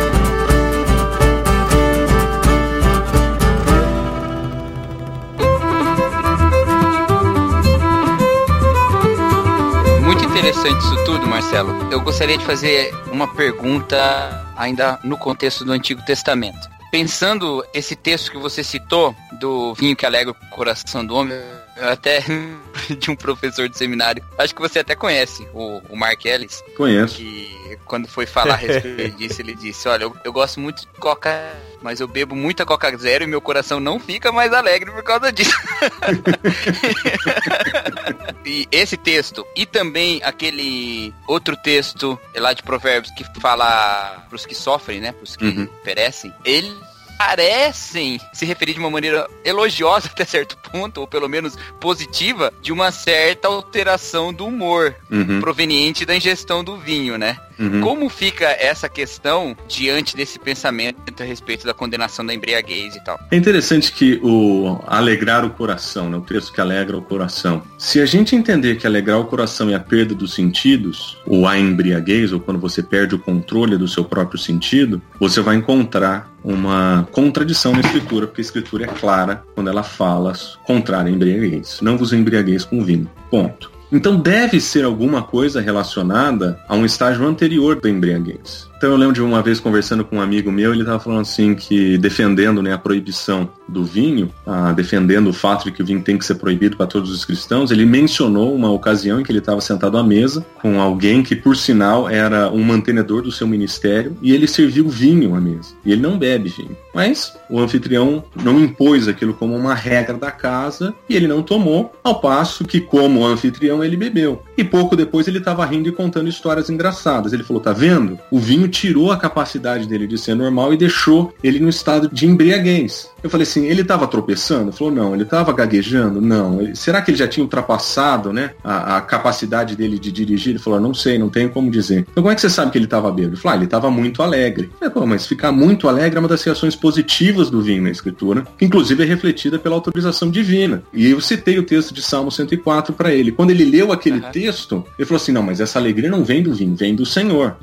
Interessante isso tudo, Marcelo. Eu gostaria de fazer uma pergunta ainda no contexto do Antigo Testamento pensando esse texto que você citou, do vinho que alegra o coração do homem, até [LAUGHS] de um professor de seminário, acho que você até conhece, o, o Mark Ellis. Conheço. Que quando foi falar a [LAUGHS] respeito disso, ele disse, olha, eu, eu gosto muito de coca, mas eu bebo muita coca zero e meu coração não fica mais alegre por causa disso. [LAUGHS] e esse texto, e também aquele outro texto lá de provérbios que fala pros que sofrem, né, pros que uhum. perecem, ele parecem se referir de uma maneira elogiosa [LAUGHS] até certo ponto, ou pelo menos positiva, de uma certa alteração do humor uhum. proveniente da ingestão do vinho, né? Uhum. Como fica essa questão diante desse pensamento a respeito da condenação da embriaguez e tal? É interessante que o alegrar o coração, né, o texto que alegra o coração. Se a gente entender que alegrar o coração é a perda dos sentidos, ou a embriaguez, ou quando você perde o controle do seu próprio sentido, você vai encontrar uma contradição na escritura, porque a escritura é clara quando ela fala contrária à embriaguez. Não vos embriagueis com vinho. Ponto. Então deve ser alguma coisa relacionada a um estágio anterior da embriaguez. Então eu lembro de uma vez conversando com um amigo meu, ele estava falando assim que defendendo né, a proibição do vinho, ah, defendendo o fato de que o vinho tem que ser proibido para todos os cristãos, ele mencionou uma ocasião em que ele estava sentado à mesa com alguém que, por sinal, era um mantenedor do seu ministério e ele serviu vinho à mesa. E ele não bebe vinho. Mas o anfitrião não impôs aquilo como uma regra da casa e ele não tomou, ao passo que, como anfitrião, ele bebeu. E pouco depois ele estava rindo e contando histórias engraçadas. Ele falou: tá vendo? O vinho tirou a capacidade dele de ser normal e deixou ele no estado de embriaguez. Eu falei assim, ele estava tropeçando? Ele falou, não. Ele estava gaguejando? Não. Será que ele já tinha ultrapassado né, a, a, capacidade dele de dirigir? Ele falou, não sei, não tenho como dizer. Então como é que você sabe que ele estava bêbado? Ele falou, ah, ele estava muito alegre. Eu falei, mas ficar muito alegre é uma das reações positivas do vinho na escritura, que inclusive é refletida pela autorização divina. E eu citei o texto de Salmo 104 para ele. Quando ele leu aquele uhum. texto, ele falou assim, não, mas essa alegria não vem do vinho, vem do Senhor.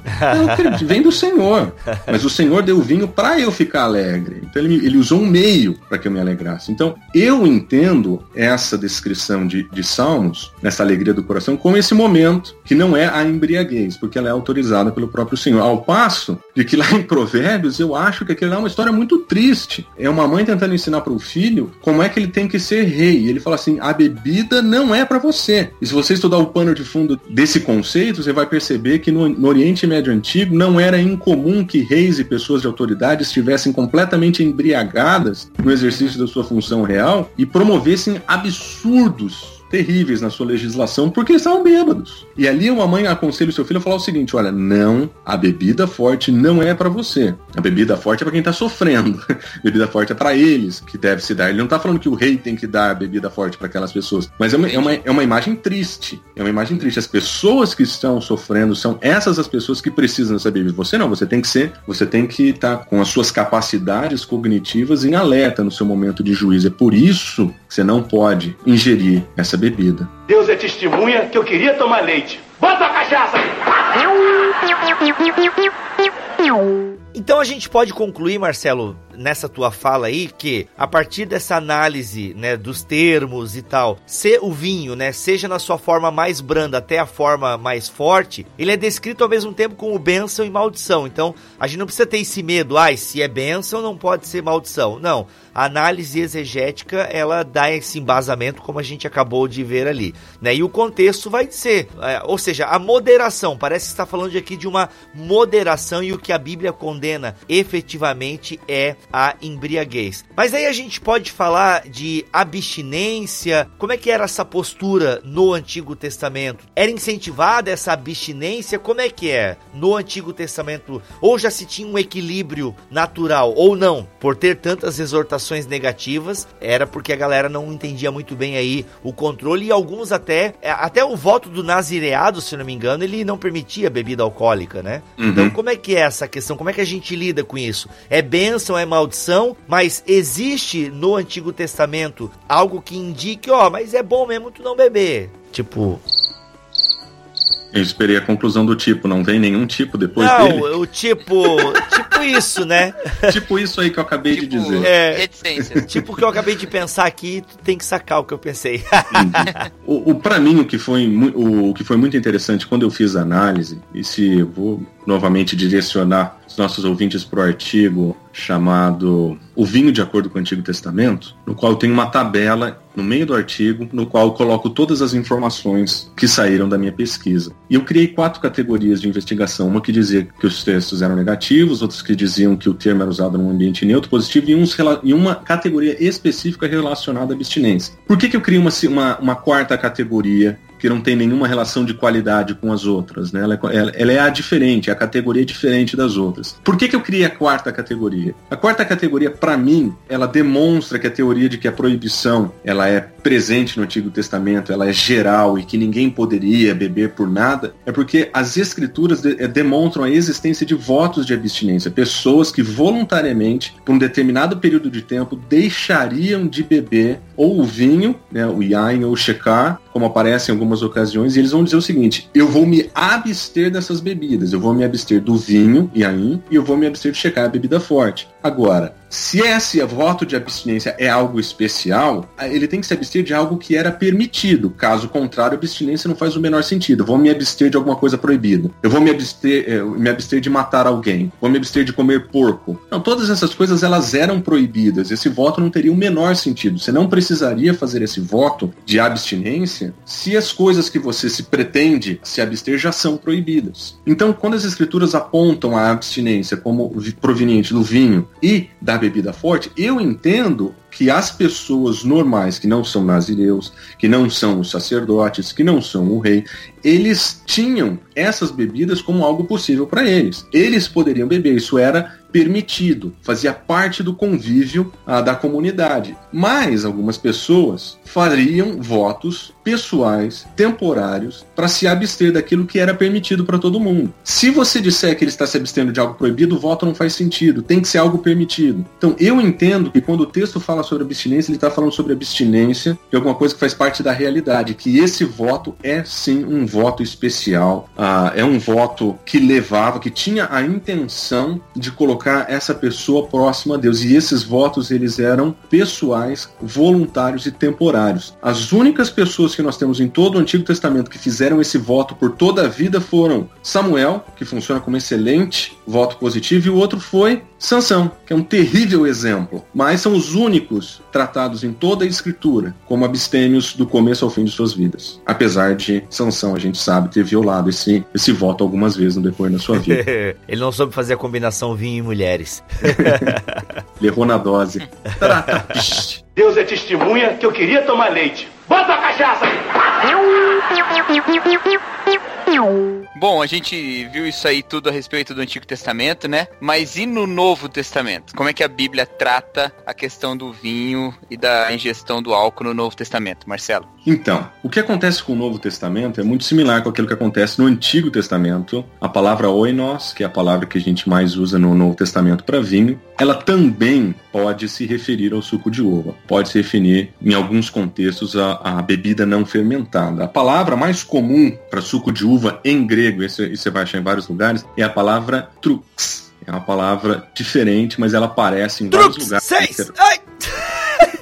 Vem do Senhor. Mas o Senhor deu o vinho para eu ficar alegre. Então ele, ele usou um meio meio para que eu me alegrasse. Então, eu entendo essa descrição de, de Salmos, nessa alegria do coração, como esse momento que não é a embriaguez, porque ela é autorizada pelo próprio Senhor. Ao passo de que lá em Provérbios eu acho que aquilo é uma história muito triste. É uma mãe tentando ensinar para o filho como é que ele tem que ser rei. E ele fala assim: a bebida não é para você. E se você estudar o pano de fundo desse conceito, você vai perceber que no, no Oriente Médio Antigo não era incomum que reis e pessoas de autoridade estivessem completamente embriagadas no exercício da sua função real e promovessem absurdos terríveis na sua legislação porque eles estavam bêbados. E ali uma mãe aconselha o seu filho a falar o seguinte: olha, não, a bebida forte não é para você. A bebida forte é para quem tá sofrendo. [LAUGHS] a bebida forte é para eles que deve se dar. Ele não tá falando que o rei tem que dar bebida forte para aquelas pessoas. Mas é uma, é, uma, é uma imagem triste. É uma imagem triste. As pessoas que estão sofrendo são essas as pessoas que precisam dessa bebida. Você não, você tem que ser, você tem que estar tá com as suas capacidades cognitivas em alerta no seu momento de juízo. É por isso que você não pode ingerir essa bebida. Deus é testemunha que eu queria tomar leite. Bota a cachaça! Então a gente pode concluir, Marcelo, nessa tua fala aí, que a partir dessa análise, né, dos termos e tal, se o vinho, né, seja na sua forma mais branda até a forma mais forte, ele é descrito ao mesmo tempo como bênção e maldição. Então, a gente não precisa ter esse medo, ai, ah, se é bênção não pode ser maldição. Não, a análise exegética, ela dá esse embasamento como a gente acabou de ver ali, né? E o contexto vai ser, é, ou seja, a moderação, parece que está falando aqui de uma moderação e o que a Bíblia condena efetivamente é a embriaguez. Mas aí a gente pode falar de abstinência. Como é que era essa postura no Antigo Testamento? Era incentivada essa abstinência? Como é que é no Antigo Testamento? Ou já se tinha um equilíbrio natural ou não? Por ter tantas exortações negativas, era porque a galera não entendia muito bem aí o controle e alguns até é, até o voto do nazireado, se não me engano, ele não permitia bebida alcoólica, né? Uhum. Então, como é que é essa questão? Como é que a gente lida com isso? É bênção, é maldição, mas existe no Antigo Testamento algo que indique, ó, mas é bom mesmo tu não beber. Tipo, eu esperei a conclusão do tipo, não vem nenhum tipo depois não, dele? Não, o tipo, [LAUGHS] tipo isso, né? tipo isso aí que eu acabei tipo, de dizer. É, tipo o que eu acabei de pensar aqui, tu tem que sacar o que eu pensei. o, o para mim o que foi o, o que foi muito interessante quando eu fiz a análise, e se eu vou novamente direcionar os nossos ouvintes para o artigo chamado O Vinho de Acordo com o Antigo Testamento, no qual tem uma tabela no meio do artigo, no qual eu coloco todas as informações que saíram da minha pesquisa. E eu criei quatro categorias de investigação, uma que dizia que os textos eram negativos, outras que diziam que o termo era usado num ambiente neutro positivo e, uns, e uma categoria específica relacionada à abstinência. Por que, que eu criei uma, uma, uma quarta categoria que não tem nenhuma relação de qualidade com as outras, né? Ela é, ela é a diferente, a categoria é diferente das outras. Por que, que eu criei a quarta categoria? A quarta categoria, para mim, ela demonstra que a teoria de que a proibição ela é presente no Antigo Testamento, ela é geral e que ninguém poderia beber por nada, é porque as escrituras de, é, demonstram a existência de votos de abstinência, pessoas que voluntariamente, por um determinado período de tempo, deixariam de beber ou o vinho, né, o yain ou o shekar, como aparece em algumas ocasiões, e eles vão dizer o seguinte: eu vou me abster dessas bebidas, eu vou me abster do vinho, yain, e eu vou me abster de shekar, a bebida forte. Agora, se esse voto de abstinência é algo especial, ele tem que se abster de algo que era permitido. Caso contrário, a abstinência não faz o menor sentido. Eu vou me abster de alguma coisa proibida. Eu vou me abster, eh, me abster de matar alguém. Vou me abster de comer porco. Não, todas essas coisas elas eram proibidas. Esse voto não teria o menor sentido. Você não precisaria fazer esse voto de abstinência se as coisas que você se pretende se abster já são proibidas. Então, quando as escrituras apontam a abstinência como proveniente do vinho e da bebida forte, eu entendo que as pessoas normais, que não são nazireus, que não são os sacerdotes, que não são o rei, eles tinham essas bebidas como algo possível para eles. Eles poderiam beber, isso era permitido, fazia parte do convívio ah, da comunidade. Mas algumas pessoas fariam votos pessoais, temporários, para se abster daquilo que era permitido para todo mundo. Se você disser que ele está se abstendo de algo proibido, o voto não faz sentido, tem que ser algo permitido. Então eu entendo que quando o texto fala sobre abstinência, ele está falando sobre abstinência de alguma coisa que faz parte da realidade, que esse voto é sim um voto especial, ah, é um voto que levava, que tinha a intenção de colocar essa pessoa próxima a Deus. E esses votos eles eram pessoais, voluntários e temporários. As únicas pessoas que nós temos em todo o Antigo Testamento que fizeram esse voto por toda a vida foram Samuel, que funciona como excelente voto positivo, e o outro foi Sansão, que é um terrível exemplo. Mas são os únicos tratados em toda a Escritura como abstêmios do começo ao fim de suas vidas. Apesar de Sansão, a gente sabe, ter violado esse, esse voto algumas vezes no decorrer da sua vida. [LAUGHS] Ele não soube fazer a combinação vinho mulheres. Ele errou na dose. Deus é testemunha que eu queria tomar leite. Bota a cachaça! Bom, a gente viu isso aí tudo a respeito do Antigo Testamento, né? Mas e no Novo Testamento? Como é que a Bíblia trata a questão do vinho e da ingestão do álcool no Novo Testamento, Marcelo? Então, o que acontece com o Novo Testamento é muito similar com aquilo que acontece no Antigo Testamento. A palavra oinos, que é a palavra que a gente mais usa no Novo Testamento para vinho, ela também pode se referir ao suco de uva. Pode se referir, em alguns contextos, à bebida não fermentada. A palavra mais comum para suco de uva em grego, isso, isso você vai achar em vários lugares, é a palavra trux. É uma palavra diferente, mas ela aparece em Trux, vários lugares. seis! Ai!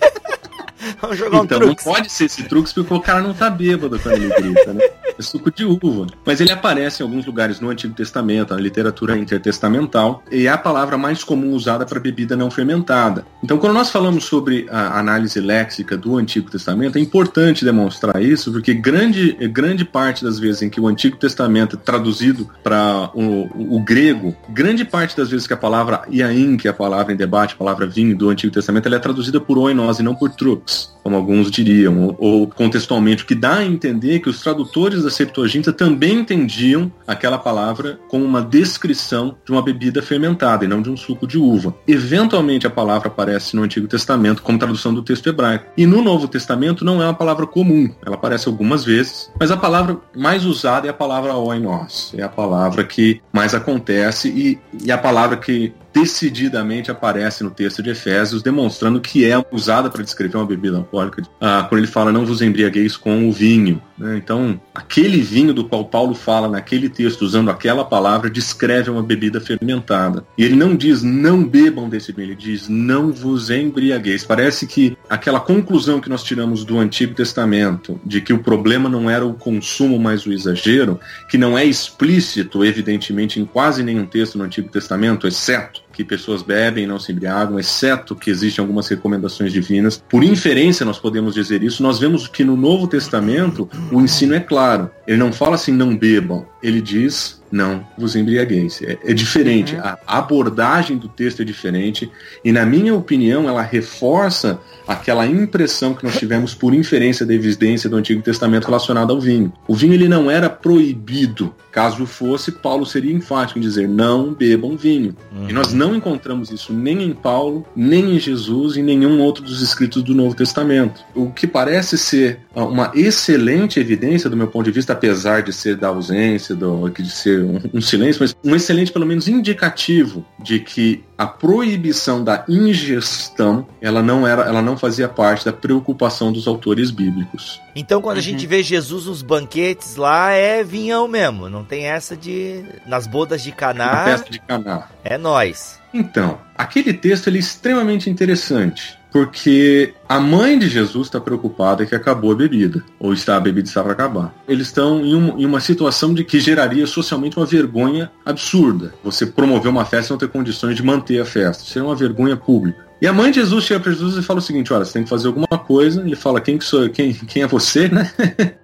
[LAUGHS] Vamos jogar um Então, truque. não pode ser esse truque porque o cara não tá bêbado quando ele grita, né? É suco de uva. Mas ele aparece em alguns lugares no Antigo Testamento, na literatura intertestamental, e é a palavra mais comum usada para bebida não fermentada. Então, quando nós falamos sobre a análise léxica do Antigo Testamento, é importante demonstrar isso, porque grande, grande parte das vezes em que o Antigo Testamento é traduzido para o, o grego, grande parte das vezes que a palavra iain, que é a palavra em debate, a palavra vinho do Antigo Testamento, ela é traduzida por oinos e não por trux, como alguns diriam, ou, ou contextualmente, o que dá a entender que os tradutores da Septuaginta também entendiam aquela palavra como uma descrição de uma bebida fermentada e não de um suco de uva. Eventualmente a palavra aparece no Antigo Testamento como tradução do texto hebraico. E no Novo Testamento não é uma palavra comum, ela aparece algumas vezes, mas a palavra mais usada é a palavra oinos, é a palavra que mais acontece e, e a palavra que decididamente aparece no texto de Efésios, demonstrando que é usada para descrever uma bebida alcoólica. Ah, quando ele fala não vos embriagueis com o vinho. Né? Então, aquele vinho do qual Paulo fala naquele texto, usando aquela palavra, descreve uma bebida fermentada. E ele não diz não bebam desse vinho, ele diz não vos embriagueis. Parece que aquela conclusão que nós tiramos do Antigo Testamento, de que o problema não era o consumo, mas o exagero, que não é explícito, evidentemente, em quase nenhum texto no Antigo Testamento, exceto que pessoas bebem e não se embriagam, exceto que existem algumas recomendações divinas. Por inferência, nós podemos dizer isso. Nós vemos que no Novo Testamento o ensino é claro. Ele não fala assim, não bebam. Ele diz, não vos embriagueis. É, é diferente. A abordagem do texto é diferente. E, na minha opinião, ela reforça aquela impressão que nós tivemos por inferência da evidência do Antigo Testamento relacionada ao vinho. O vinho ele não era proibido. Caso fosse, Paulo seria enfático em dizer não bebam vinho. E nós não encontramos isso nem em Paulo, nem em Jesus e em nenhum outro dos escritos do Novo Testamento. O que parece ser uma excelente evidência, do meu ponto de vista, apesar de ser da ausência, do, de ser um, um silêncio, mas um excelente, pelo menos, indicativo de que a proibição da ingestão ela não era, ela não fazia parte da preocupação dos autores bíblicos. Então, quando uhum. a gente vê Jesus nos banquetes lá, é vinhão mesmo. Não tem essa de nas bodas de Caná. Na festa de Caná. É nós. Então, aquele texto ele é extremamente interessante porque a mãe de Jesus está preocupada que acabou a bebida, ou está a bebida está para acabar. Eles estão em, um, em, uma situação de que geraria socialmente uma vergonha absurda. Você promover uma festa e não ter condições de manter a festa. Seria uma vergonha pública. E a mãe de Jesus chega para Jesus e fala o seguinte: olha, você tem que fazer alguma coisa. Ele fala: quem que sou quem, quem é você, [LAUGHS] né?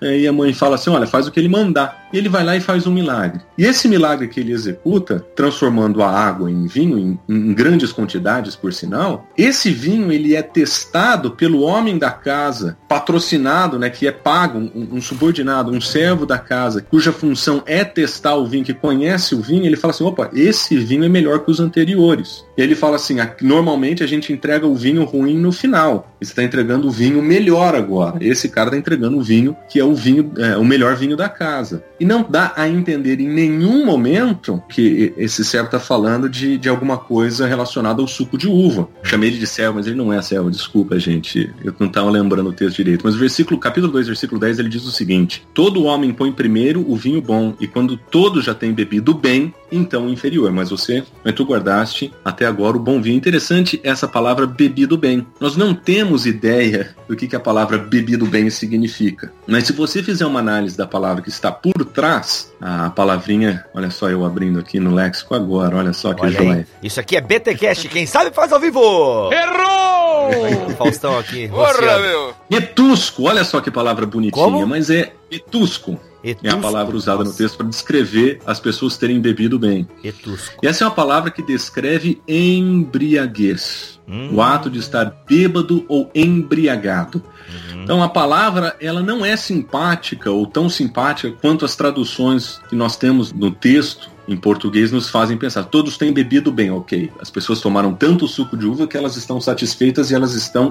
e a mãe fala assim: olha, faz o que ele mandar. E ele vai lá e faz um milagre. E esse milagre que ele executa, transformando a água em vinho, em, em grandes quantidades, por sinal, esse vinho ele é testado pelo homem da casa, patrocinado, né, que é pago, um, um subordinado, um servo da casa, cuja função é testar o vinho, que conhece o vinho. Ele fala assim: opa, esse vinho é melhor que os anteriores. E ele fala assim: normalmente a gente entrega o vinho ruim no final. Você está entregando o vinho melhor agora. Esse cara está entregando o vinho que é o vinho, é, o melhor vinho da casa. E não dá a entender em nenhum momento que esse servo está falando de, de alguma coisa relacionada ao suco de uva. Chamei ele de servo, mas ele não é servo, desculpa, gente. Eu não estava lembrando o texto direito. Mas o versículo, capítulo 2, versículo 10, ele diz o seguinte: Todo homem põe primeiro o vinho bom, e quando todos já têm bebido bem, então o inferior. Mas você, mas tu guardaste até agora o bom vinho. Interessante essa palavra bebido bem. Nós não temos ideia do que, que a palavra bebido bem significa. Mas se você fizer uma análise da palavra que está por trás, a palavrinha, olha só eu abrindo aqui no léxico agora, olha só que olha joia. Isso aqui é BTcast, quem sabe faz ao vivo! Errou! [LAUGHS] Faustão aqui. Porra, meu! Etusco, olha só que palavra bonitinha, Como? mas é etusco. Etusco. É a palavra usada no texto para descrever as pessoas terem bebido bem. Etusco. E essa é uma palavra que descreve embriaguez. Hum. O ato de estar bêbado ou embriagado. Uhum. Então a palavra ela não é simpática ou tão simpática quanto as traduções que nós temos no texto em português nos fazem pensar. Todos têm bebido bem, ok. As pessoas tomaram tanto suco de uva que elas estão satisfeitas e elas estão.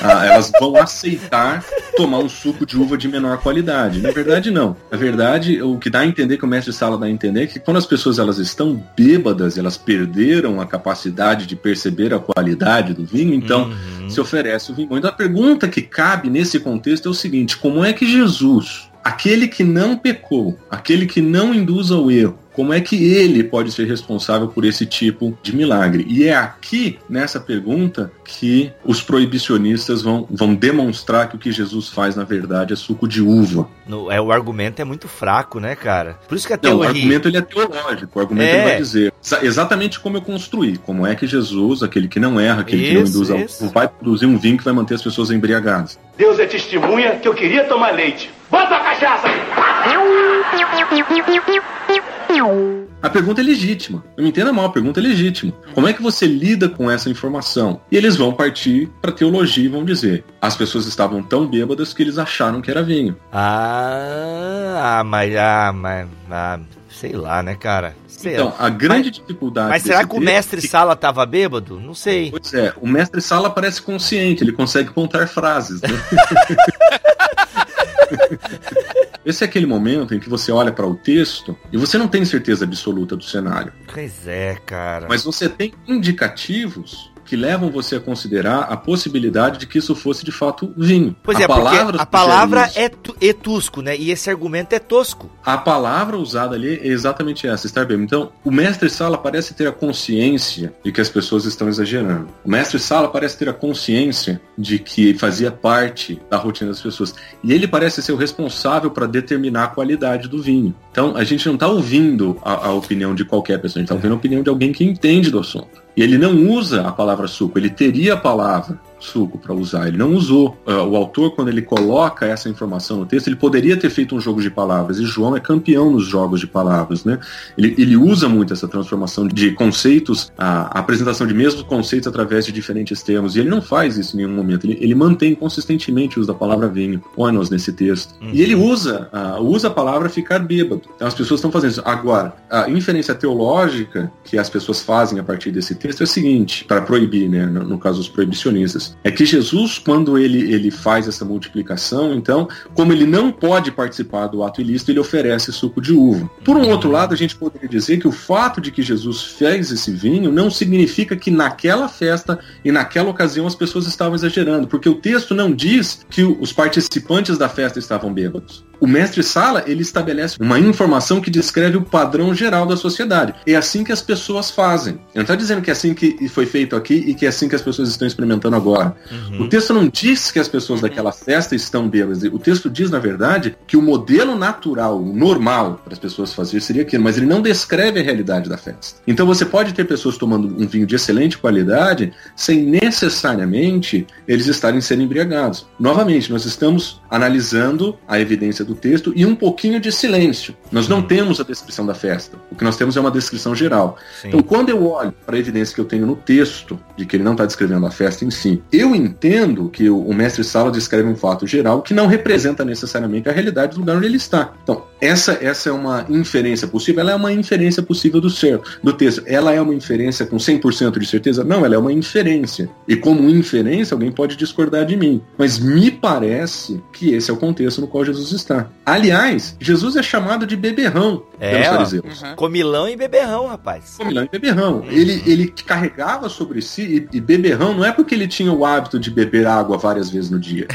ah, elas vão aceitar tomar um suco de uva de menor qualidade. Na verdade, não. Na verdade, o que dá a entender, que o mestre Sala dá a entender, é que quando as pessoas elas estão bêbadas, elas perderam a capacidade de perceber a qualidade do vinho, então uhum. se oferece o vinho. Então a pergunta que cabe nesse contexto é o seguinte: como é que Jesus, aquele que não pecou, aquele que não induz ao erro, como é que ele pode ser responsável por esse tipo de milagre? E é aqui, nessa pergunta, que os proibicionistas vão, vão demonstrar que o que Jesus faz, na verdade, é suco de uva. No, é, o argumento é muito fraco, né, cara? Por isso que a teoria... Não, o argumento ele é teológico. O argumento é. vai dizer exatamente como eu construí. Como é que Jesus, aquele que não erra, aquele isso, que não induz, ao, vai produzir um vinho que vai manter as pessoas embriagadas. Deus é testemunha que eu queria tomar leite. Bota a cachaça! A pergunta é legítima. Não me entenda mal, a pergunta é legítima. Como é que você lida com essa informação? E eles vão partir para teologia e vão dizer: as pessoas estavam tão bêbadas que eles acharam que era vinho. Ah, mas, ah, mas, ah, sei lá, né, cara? Sei então, a grande mas, dificuldade. Mas será que o mestre que... Sala tava bêbado? Não sei. Pois é, o mestre Sala parece consciente, ele consegue contar frases, né? [LAUGHS] [LAUGHS] Esse é aquele momento em que você olha para o texto e você não tem certeza absoluta do cenário. Pois é, cara. Mas você tem indicativos que levam você a considerar a possibilidade de que isso fosse de fato vinho. Pois a é, palavra a palavra é etusco, né? E esse argumento é tosco. A palavra usada ali é exatamente essa, estar bem. Então, o mestre Sala parece ter a consciência de que as pessoas estão exagerando. O mestre Sala parece ter a consciência de que fazia parte da rotina das pessoas. E ele parece ser o responsável para determinar a qualidade do vinho. Então, a gente não está ouvindo a, a, opinião de qualquer pessoa, a gente está ouvindo a opinião de alguém que entende do assunto. E ele não usa a palavra suco, ele teria a palavra suco para usar. Ele não usou. Uh, o autor, quando ele coloca essa informação no texto, ele poderia ter feito um jogo de palavras. E João é campeão nos jogos de palavras, né? Ele, ele usa muito essa transformação de conceitos, a, a, apresentação de mesmos conceitos através de diferentes termos. E ele não faz isso em nenhum momento. Ele, ele mantém consistentemente o uso da palavra vinho, onos, nesse texto. Uhum. E ele usa, uh, usa a palavra ficar bêbado. Então as pessoas estão fazendo isso. Agora, a inferência teológica que as pessoas fazem a partir desse texto é o seguinte, para proibir, né? No, no caso, os proibicionistas É que Jesus, quando ele, ele faz essa multiplicação, então, como ele não pode participar do ato ilícito, ele oferece suco de uva. Por um outro lado, a gente poderia dizer que o fato de que Jesus fez esse vinho não significa que naquela festa e naquela ocasião as pessoas estavam exagerando, porque o texto não diz que os participantes da festa estavam bêbados. O mestre Sala, ele estabelece uma informação que descreve o padrão geral da sociedade. É assim que as pessoas fazem. Ele não está dizendo que é assim que foi feito aqui e que é assim que as pessoas estão experimentando agora. Uhum. O texto não diz que as pessoas daquela festa estão bêbadas. O texto diz, na verdade, que o modelo natural, o normal para as pessoas fazer seria aquilo, mas ele não descreve a realidade da festa. Então você pode ter pessoas tomando um vinho de excelente qualidade sem necessariamente eles estarem sendo embriagados. Novamente, nós estamos analisando a evidência do texto e um pouquinho de silêncio. Nós não temos a descrição da festa. O que nós temos é uma descrição geral. Sim. Então, quando eu olho para a evidência que eu tenho no texto, de que ele não está descrevendo a festa em si, eu entendo que o, mestre Sala descreve um fato geral que não representa necessariamente a realidade do lugar onde ele está. Então, essa, essa é uma inferência possível, ela é uma inferência possível do ser, do texto. Ela é uma inferência com 100% de certeza? Não, ela é uma inferência. E como inferência, alguém pode discordar de mim. Mas me parece que esse é o contexto no qual Jesus está. Aliás, Jesus é chamado de beberrão é, pelos fariseus. Uhum. Comilão e beberrão, rapaz. Comilão e beberrão. Uhum. Ele, ele carregava sobre si, e, e beberrão não é porque ele tinha o hábito de beber água várias vezes no dia.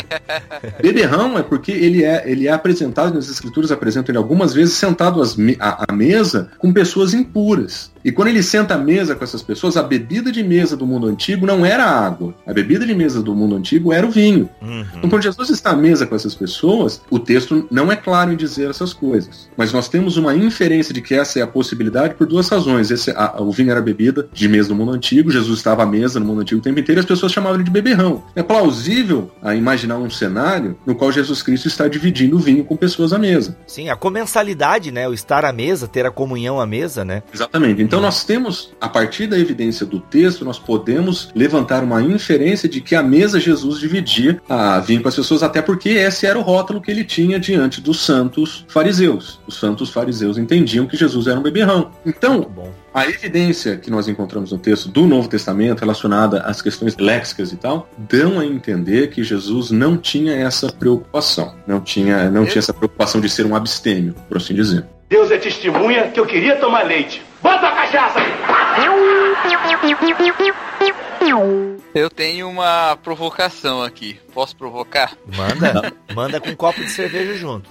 [LAUGHS] beberrão é porque ele é, ele é apresentado, nas escrituras apresentam ele algumas vezes sentado às, à, à mesa com pessoas impuras. E quando ele senta à mesa com essas pessoas, a bebida de mesa do mundo antigo não era água. A bebida de mesa do mundo antigo era o vinho. Uhum. Então, quando Jesus está à mesa com essas pessoas, o texto não é claro em dizer essas coisas. Mas nós temos uma inferência de que essa é a possibilidade por duas razões. Esse, a, o vinho era bebida de mesa no mundo antigo, Jesus estava à mesa no mundo antigo o tempo inteiro e as pessoas chamavam ele de beberrão. É plausível a imaginar um cenário no qual Jesus Cristo está dividindo o vinho com pessoas à mesa. Sim, a comensalidade, né? O estar à mesa, ter a comunhão à mesa, né? Exatamente. Então nós temos, a partir da evidência do texto, nós podemos levantar uma inferência de que a mesa Jesus dividia a vinho com as pessoas, até porque esse era o rótulo que ele tinha diante dos santos fariseus. Os santos fariseus entendiam que Jesus era um beberrão. Então, a evidência que nós encontramos no texto do Novo Testamento relacionada às questões léxicas e tal, dão a entender que Jesus não tinha essa preocupação. Não tinha, não tinha essa preocupação de ser um abstêmio, por assim dizer. Deus é testemunha que eu queria tomar leite. Bota a cachaça! Eu tenho uma provocação aqui. Posso provocar? Manda. [LAUGHS] Manda com um copo de cerveja junto.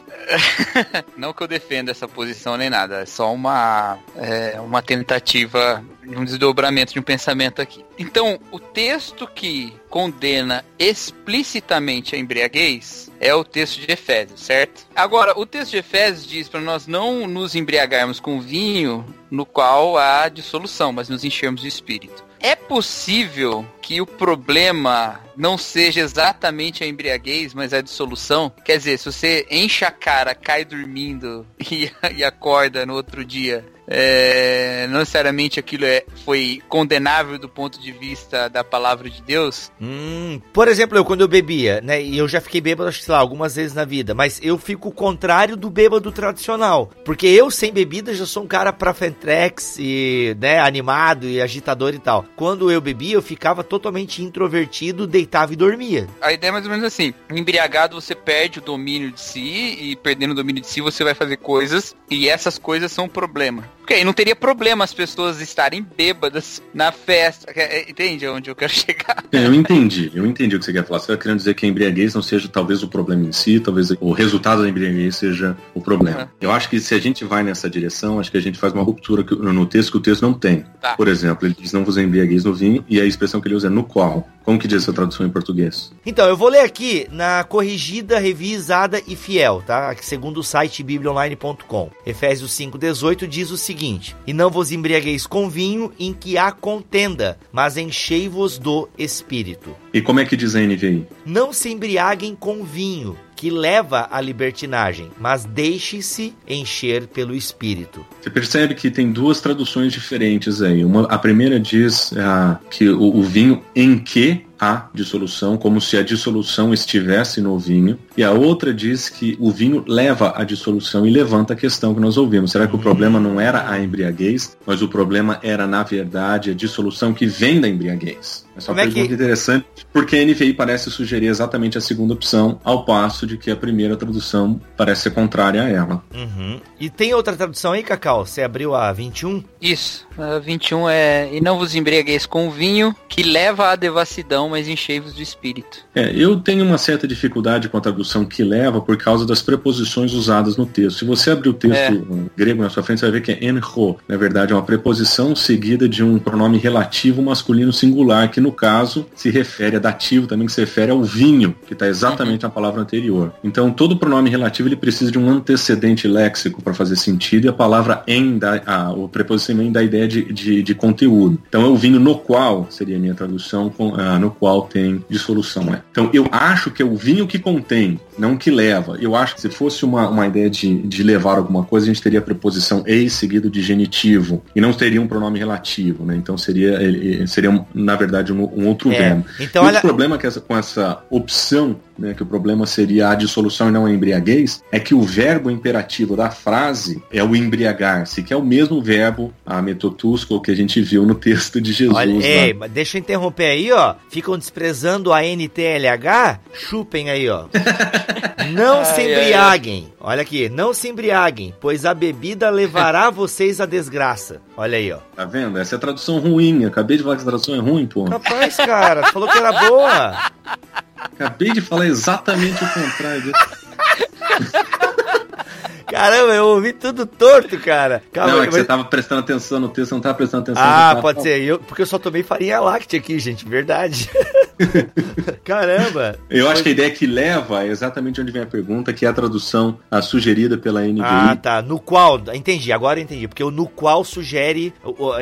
[LAUGHS] Não que eu defenda essa posição nem nada. É só uma, é, uma tentativa de um desdobramento de um pensamento aqui. Então, o texto que condena explicitamente a embriaguez é o texto de Efésios, certo? Agora, o texto de Efésios diz para nós não nos embriagarmos com vinho no qual há dissolução, mas nos enchermos de espírito. É possível que o problema não seja exatamente a embriaguez, mas a dissolução? Quer dizer, se você enche a cara, cai dormindo [LAUGHS] e, e acorda no outro dia é, não necessariamente aquilo é, foi condenável do ponto de vista da palavra de Deus. Hum, por exemplo, eu quando eu bebia, né, e eu já fiquei bêbado, acho que sei lá, algumas vezes na vida, mas eu fico o contrário do bêbado tradicional, porque eu sem bebida já sou um cara pra fentrex e, né, animado e agitador e tal. Quando eu bebia, eu ficava totalmente introvertido, deitava e dormia. A ideia é mais ou menos assim, embriagado você perde o domínio de si e perdendo o domínio de si você vai fazer coisas e essas coisas são um problema. Porque aí não teria problema as pessoas estarem bêbadas na festa. É, entende onde eu quero [LAUGHS] chegar? É, eu entendi, eu entendi o que você quer falar. Você está querendo dizer que a embriaguez não seja talvez o problema em si, talvez o resultado da embriaguez seja o problema. Uhum. Eu acho que se a gente vai nessa direção, acho que a gente faz uma ruptura no texto que o texto não tem. Tá. Por exemplo, ele diz não vos embriagueis no vinho, e a expressão que ele usa é no qual. Como que diz essa tradução em português? Então, eu vou ler aqui na corrigida, revisada e fiel, tá? Segundo o site bibliaonline.com. Efésios 5,18 diz o seguinte: E não vos embriagueis com vinho em que há contenda, mas enchei-vos do espírito. E como é que diz a NVI? Não se embriaguem com vinho, que leva à libertinagem, mas deixe-se encher pelo Espírito. Você percebe que tem duas traduções diferentes aí. Uma, a primeira diz ah, que o, o, vinho em que há dissolução, como se a dissolução estivesse no vinho, e a outra diz que o vinho leva à dissolução e levanta a questão que nós ouvimos. Será que o problema não era a embriaguez, mas o problema era, na verdade, a dissolução que vem da embriaguez? Essa é uma pergunta que... interessante, porque a NVI parece sugerir exatamente a segunda opção, ao passo de que a primeira tradução parece ser contrária a ela. Uhum. E tem outra tradução aí, Cacau? Você abriu a 21? Isso. A 21 é: E não vos embriagueis com vinho, que leva à devassidão, mas enchei-vos do espírito. É, eu tenho uma certa dificuldade com a tradução que leva por causa das preposições usadas no texto. Se você abrir o texto é. grego na sua frente, você vai ver que é enro. Na verdade, é uma preposição seguida de um pronome relativo masculino singular, que no caso se refere a dativo também, que se refere ao vinho, que está exatamente uhum. na palavra anterior. Então, todo pronome relativo ele precisa de um antecedente léxico para fazer sentido, e a palavra em, dá, a, o preposição em dá a de, de, de, conteúdo. Então, é o vinho no qual, seria a minha tradução, com, uh, no qual tem dissolução. Né? Então, eu acho que é o vinho que contém, não que leva. Eu acho que se fosse uma, uma ideia de, de levar alguma coisa, a gente teria a preposição eis seguido de genitivo, e não teria um pronome relativo. Né? Então, seria, seria na verdade, um, um outro é. verbo. Então, e olha... o problema que essa, com essa opção né, que o problema seria a dissolução e não a embriaguez, é que o verbo imperativo da frase é o embriagar-se, que é o mesmo verbo, a metotusco, que a gente viu no texto de Jesus. Olha, ei, mas deixa eu interromper aí, ó. Ficam desprezando a NTLH? Chupem aí, ó. [LAUGHS] não se embriaguem. Olha aqui, não se embriaguem, pois a bebida levará [LAUGHS] vocês à desgraça. Olha aí, ó. Tá vendo? Essa é a tradução ruim. acabei de falar que essa tradução é ruim, pô. Rapaz, cara, falou que era boa. Acabei de falar exatamente o contrário. [LAUGHS] Caramba, eu ouvi tudo torto, cara. Calma, não, é que mas... você tava prestando atenção no texto, você não tava prestando atenção Ah, no pode ser. Eu, porque eu só tomei farinha láctea aqui, gente. Verdade. [LAUGHS] Caramba. Eu acho que a ideia que leva é exatamente onde vem a pergunta, que é a tradução a sugerida pela NVI. Ah, tá. No qual. Entendi, agora entendi. Porque o no qual sugere.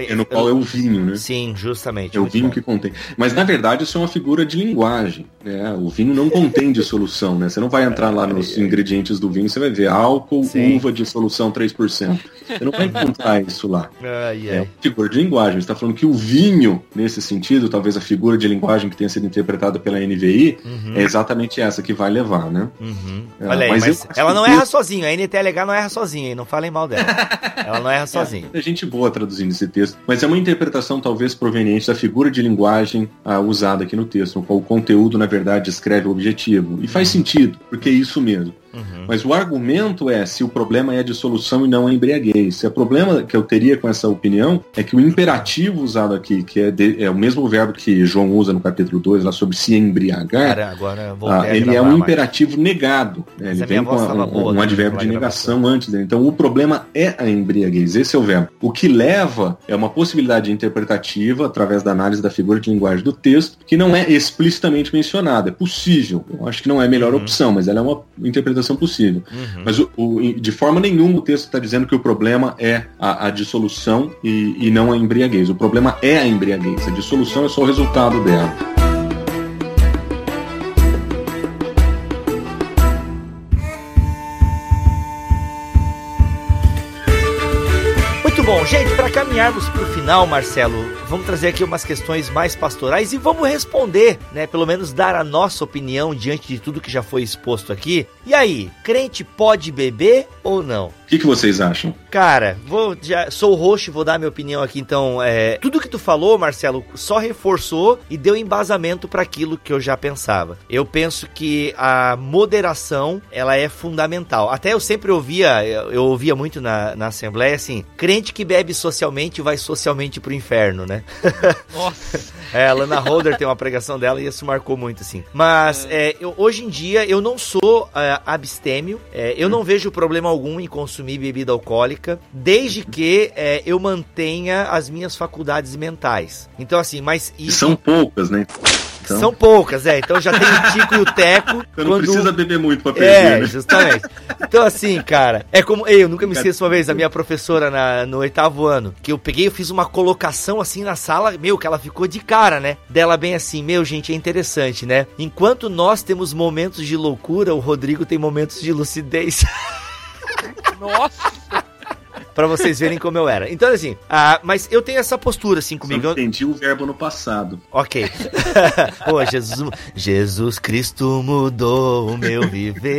É no qual é o vinho, né? Sim, justamente. É o vinho bom. que contém. Mas na verdade isso é uma figura de linguagem. Né? O vinho não contém dissolução, né? Você não vai entrar lá nos [LAUGHS] ingredientes do vinho, você vai ver álcool, Sim. uva de solução 3%. Você não vai encontrar isso lá. Ai, ai. É figura de linguagem. Você está falando que o vinho, nesse sentido, talvez a figura de linguagem que tenha sido interpretada pela NVI, uhum. é exatamente essa que vai levar, né? Uhum. É, Olha aí, mas, mas ela não erra sozinha. A NTLH não erra sozinha, hein? Não falem mal dela. [LAUGHS] ela não erra sozinha. É, é gente boa traduzindo esse texto, mas é uma interpretação talvez proveniente da figura de linguagem ah, usada aqui no texto, no qual o conteúdo, na verdade, descreve o objetivo. E faz uhum. sentido, porque é isso mesmo. Uhum. Mas o argumento é se o problema é a dissolução e não a embriaguez. Se o problema que eu teria com essa opinião é que o imperativo usado aqui, que é, de, é o mesmo verbo que João usa no capítulo 2, lá sobre se embriagar, Cara, agora ah, ele é um imperativo negado. Né? Ele vem com um, boa, um, advérbio de negação antes dele. Então o problema é a embriaguez. Esse é o verbo. O que leva é uma possibilidade interpretativa, através da análise da figura de linguagem do texto, que não é explicitamente mencionada. É possível. Eu acho que não é a melhor uhum. opção, mas ela é uma interpretação interpretação possível. Uhum. Mas o, o, de forma nenhuma o texto está dizendo que o problema é a, a dissolução e, e não a embriaguez. O problema é a embriaguez. A dissolução é só o resultado dela. Bom, gente, para caminharmos para o final, Marcelo, vamos trazer aqui umas questões mais pastorais e vamos responder, né? Pelo menos dar a nossa opinião diante de tudo que já foi exposto aqui. E aí, crente pode beber ou não? O que, que, vocês acham? Cara, vou já sou o host, vou dar minha opinião aqui. Então, é, tudo que tu falou, Marcelo, só reforçou e deu embasamento para aquilo que eu já pensava. Eu penso que a moderação ela é fundamental. Até eu sempre ouvia, eu ouvia muito na, na assembleia assim, crente que bebe socialmente vai socialmente pro inferno, né? [LAUGHS] Nossa. É, a Lana Holder tem uma pregação dela e isso marcou muito, assim. Mas é. É, eu, hoje em dia eu não sou é, abstêmio, é, eu não vejo problema algum em consumir bebida alcoólica, desde que é, eu mantenha as minhas faculdades mentais. Então, assim, mas. Isso... São poucas, né? Então... São poucas, é. Então já tem o Tico e o Teco. [LAUGHS] Você não quando... precisa beber muito pra perder, É, né? justamente. Então assim, cara, é como... Ei, eu nunca me esqueço uma vez, a minha professora na, no oitavo ano, que eu peguei, eu fiz uma colocação assim na sala, meu, que ela ficou de cara, né? Dela bem assim, meu, gente, é interessante, né? Enquanto nós temos momentos de loucura, o Rodrigo tem momentos de lucidez. Nossa! Pra vocês verem como eu era. Então, assim, ah, mas eu tenho essa postura, assim, Só comigo. Eu- entendi o verbo no passado. Ok. [LAUGHS] Pô, Jesus, Jesus Cristo mudou o meu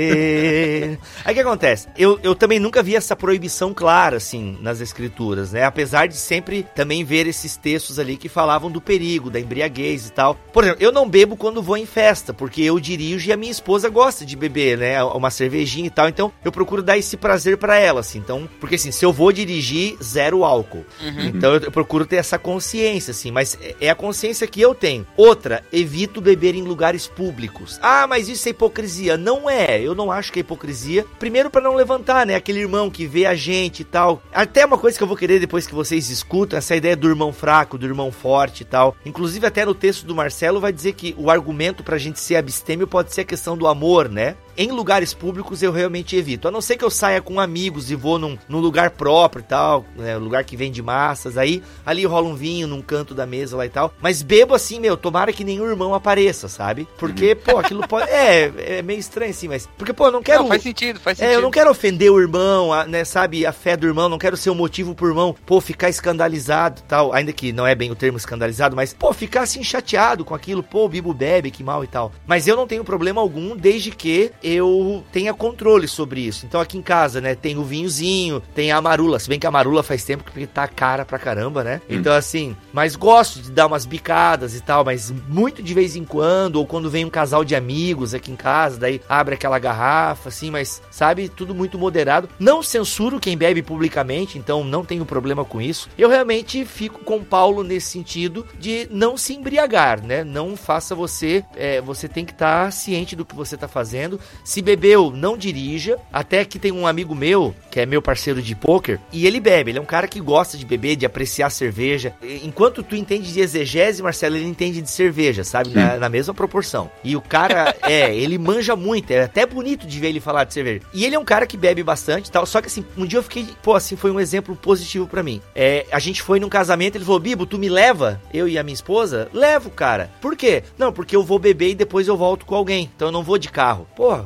viver. Aí o que acontece? Eu, eu também nunca vi essa proibição clara, assim, nas escrituras, né? Apesar de sempre também ver esses textos ali que falavam do perigo, da embriaguez e tal. Por exemplo, eu não bebo quando vou em festa, porque eu dirijo e a minha esposa gosta de beber, né? Uma cervejinha e tal. Então eu procuro dar esse prazer pra ela, assim. Então, porque assim, se eu vou dirigir, zero álcool. Então eu, eu procuro ter essa consciência, assim, mas é- é a consciência que eu tenho. Outra, evito beber em lugares públicos. Ah, mas isso é hipocrisia. Não é, eu não acho que é hipocrisia. Primeiro pra não levantar, né? Aquele irmão que vê a gente e tal. Até uma coisa que eu vou querer depois que vocês escutam, essa ideia do irmão fraco, do irmão forte e tal. Inclusive até no texto do Marcelo vai dizer que o argumento pra gente ser abstêmio pode ser a questão do amor, né? Em lugares públicos eu realmente evito. A não ser que eu saia com amigos e vou num, num lugar próprio e tal, né, lugar que vende massas, aí ali rola um vinho num canto da mesa lá e tal. Mas bebo assim, meu, tomara que nenhum irmão apareça, sabe? Porque, pô, aquilo pode. É, é meio estranho assim, mas. Porque, pô, eu não quero. Não, faz sentido, faz sentido. É, eu não quero ofender o irmão, a- né, sabe, a fé do irmão, não quero ser o motivo pro irmão, pô, ficar escandalizado e tal, ainda que não é bem o termo escandalizado, mas, pô, ficar assim chateado com aquilo, pô, o Bibo bebe, que mal e tal. Mas eu não tenho problema algum desde que eu tenha controle sobre isso. Então aqui em casa, né, tem o vinhozinho, tem a marula, se bem que a marula faz tempo que tá cara pra caramba, né? Então assim, mas gosto de dar umas bicadas e tal, mas muito de vez em quando, ou quando vem um casal de amigos aqui em casa, daí abre aquela garrafa, assim, mas sabe, tudo muito moderado. Não censuro quem bebe publicamente, então não tenho problema com isso. Eu realmente fico com o Paulo nesse sentido de não se embriagar, né? Não faça você, é, você tem que estar ciente do que você tá fazendo. Se bebeu, não dirija. Até que tem um amigo meu, que é meu parceiro de poker, e ele bebe. Ele é um cara que gosta de beber, de apreciar cerveja. Enquanto tu entende de exegese, Marcelo, ele entende de cerveja, sabe? Na, na mesma proporção. E o cara, [LAUGHS] é, ele manja muito. É até bonito de ver ele falar de cerveja. E ele é um cara que bebe bastante tal. Só que assim, um dia eu fiquei, pô, assim, foi um exemplo positivo pra mim. É, a gente foi num casamento, ele falou, Bibo, tu me leva? Eu e a minha esposa? Levo, cara. Por quê? Não, porque eu vou beber e depois eu volto com alguém. Então eu não vou de carro. Porra,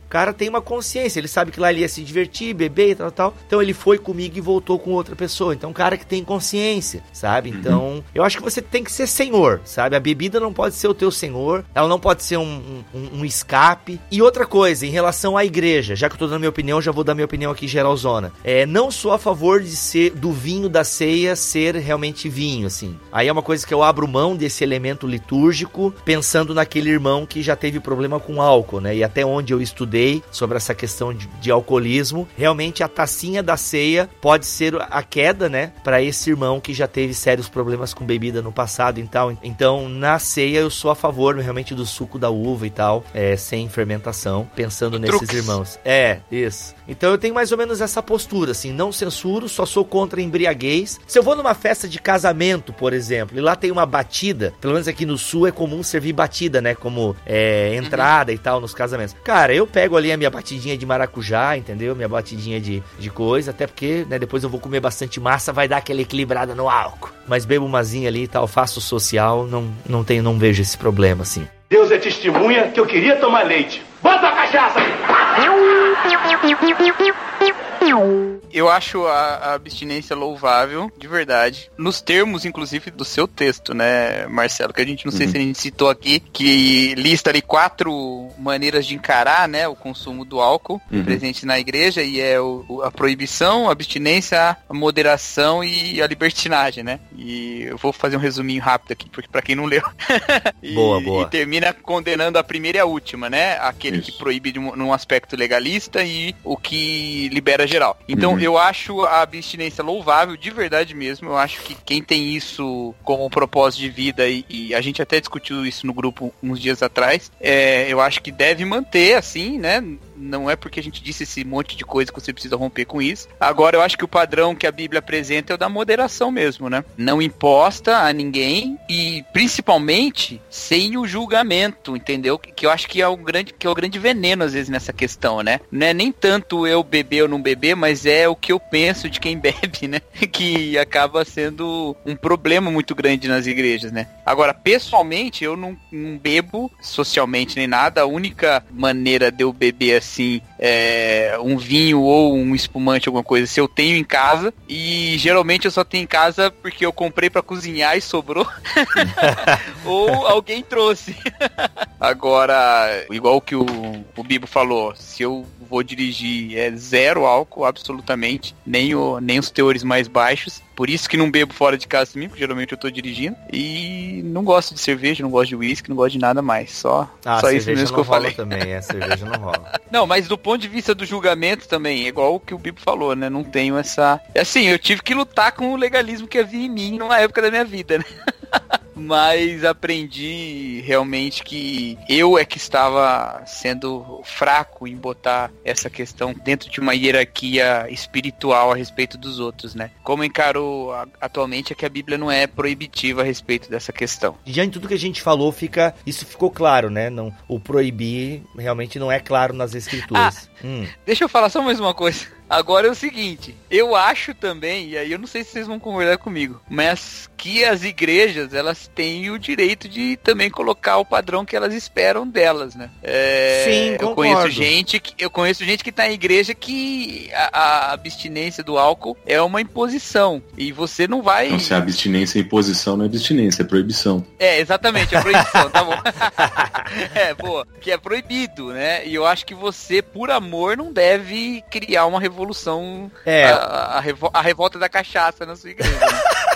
cara tem uma consciência, ele sabe que lá ele ia se divertir, beber e tal, tal. Então ele foi comigo e voltou com outra pessoa. Então, um cara que tem consciência, sabe? Então, eu acho que você tem que ser senhor, sabe? A bebida não pode ser o teu senhor, ela não pode ser um, um, um escape. E outra coisa, em relação à igreja, já que eu tô dando minha opinião, já vou dar minha opinião aqui geralzona. É, não sou a favor de ser do vinho da ceia ser realmente vinho, assim. Aí é uma coisa que eu abro mão desse elemento litúrgico, pensando naquele irmão que já teve problema com álcool, né? E até onde eu estudei sobre essa questão de, de alcoolismo, realmente a tacinha da ceia pode ser a queda, né, para esse irmão que já teve sérios problemas com bebida no passado, então, então na ceia eu sou a favor realmente do suco da uva e tal, é, sem fermentação, pensando nesses Truques. irmãos. É, isso. Então eu tenho mais ou menos essa postura, assim, não censuro, só sou contra a embriaguez. Se eu vou numa festa de casamento, por exemplo, e lá tem uma batida, pelo menos aqui no sul é comum servir batida, né, como é, entrada e tal nos casamentos. Cara, eu pego ali a minha batidinha de maracujá, entendeu? Minha batidinha de, de coisa, até porque, né, depois eu vou comer bastante massa, vai dar aquela equilibrada no álcool. Mas bebo umazinha ali e tal, faço social, não, não tenho, não vejo esse problema, assim. Deus é testemunha que eu queria tomar leite. Bota a cachaça! Eu acho a, a abstinência louvável, de verdade. Nos termos, inclusive, do seu texto, né, Marcelo? Que a gente não sei se a gente citou aqui, que lista ali quatro maneiras de encarar, né, o consumo do álcool Uhum. presente na igreja, e é o, o- a proibição, a abstinência, a moderação e a libertinagem, né? E eu vou fazer um resuminho rápido aqui, porque pra quem não leu. [LAUGHS] E- Boa, boa. E termina condenando a primeira e a última, né? Aquele Isso. que proíbe um- num aspecto legalista e o que libera geral. Então Uhum. eu acho a abstinência louvável, de verdade mesmo. Eu acho que quem tem isso como propósito de vida, e, e a gente até discutiu isso no grupo uns dias atrás, é, eu acho que deve manter assim, né? Não é porque a gente disse esse monte de coisa que você precisa romper com isso. Agora eu acho que o padrão que a Bíblia apresenta é o da moderação mesmo, né? Não imposta a ninguém e principalmente sem o julgamento, entendeu? Que eu acho que é o grande que é o grande veneno às vezes nessa questão, né? Não é nem tanto eu beber ou não beber, mas é o que eu penso de quem [LAUGHS] bebe, né? Que acaba sendo um problema muito grande nas igrejas, né? Agora, pessoalmente, eu não, não bebo socialmente nem nada. A única maneira de eu beber assim see é, um vinho ou um espumante, alguma coisa, se eu tenho em casa. E geralmente eu só tenho em casa porque eu comprei para cozinhar e sobrou. [LAUGHS] ou alguém trouxe. [LAUGHS] Agora, igual que o, o Bibo falou, se eu vou dirigir é zero álcool, absolutamente, nem, o, nem os teores mais baixos. Por isso que não bebo fora de casa também, porque geralmente eu tô dirigindo. E não gosto de cerveja, não gosto de uísque, não gosto de nada mais. Só, Ah, só isso mesmo não que eu rola falei. também, é, cerveja não rola. Não, mas do ponto de vista do julgamento também, é igual o que o Bibo falou, né? Não tenho essa. Assim, eu tive que lutar com o legalismo que havia em mim numa época da minha vida, né? [LAUGHS] Mas aprendi realmente que eu é que estava sendo fraco em botar essa questão dentro de uma hierarquia espiritual a respeito dos outros, né? Como encaro atualmente é que a Bíblia não é proibitiva a respeito dessa questão. Diante de tudo que a gente falou, fica isso ficou claro, né? Não, o proibir realmente não é claro nas escrituras. Hum. Deixa eu falar só mais uma coisa. Agora é o seguinte, eu acho também, e aí eu não sei se vocês vão concordar comigo, mas que as igrejas, elas têm o direito de também colocar o padrão que elas esperam delas, né? É, Sim, eu conheço gente que eu conheço gente que tá em igreja que a, a abstinência do álcool é uma imposição e você não vai Então, se a abstinência é imposição, não é abstinência, é proibição. é, exatamente, é proibição, tá bom. [LAUGHS] é, boa. Que é proibido, né? E eu acho que você, por amor, não deve criar uma revolução. É. A, a revo- a revolta da cachaça na sua igreja. [LAUGHS]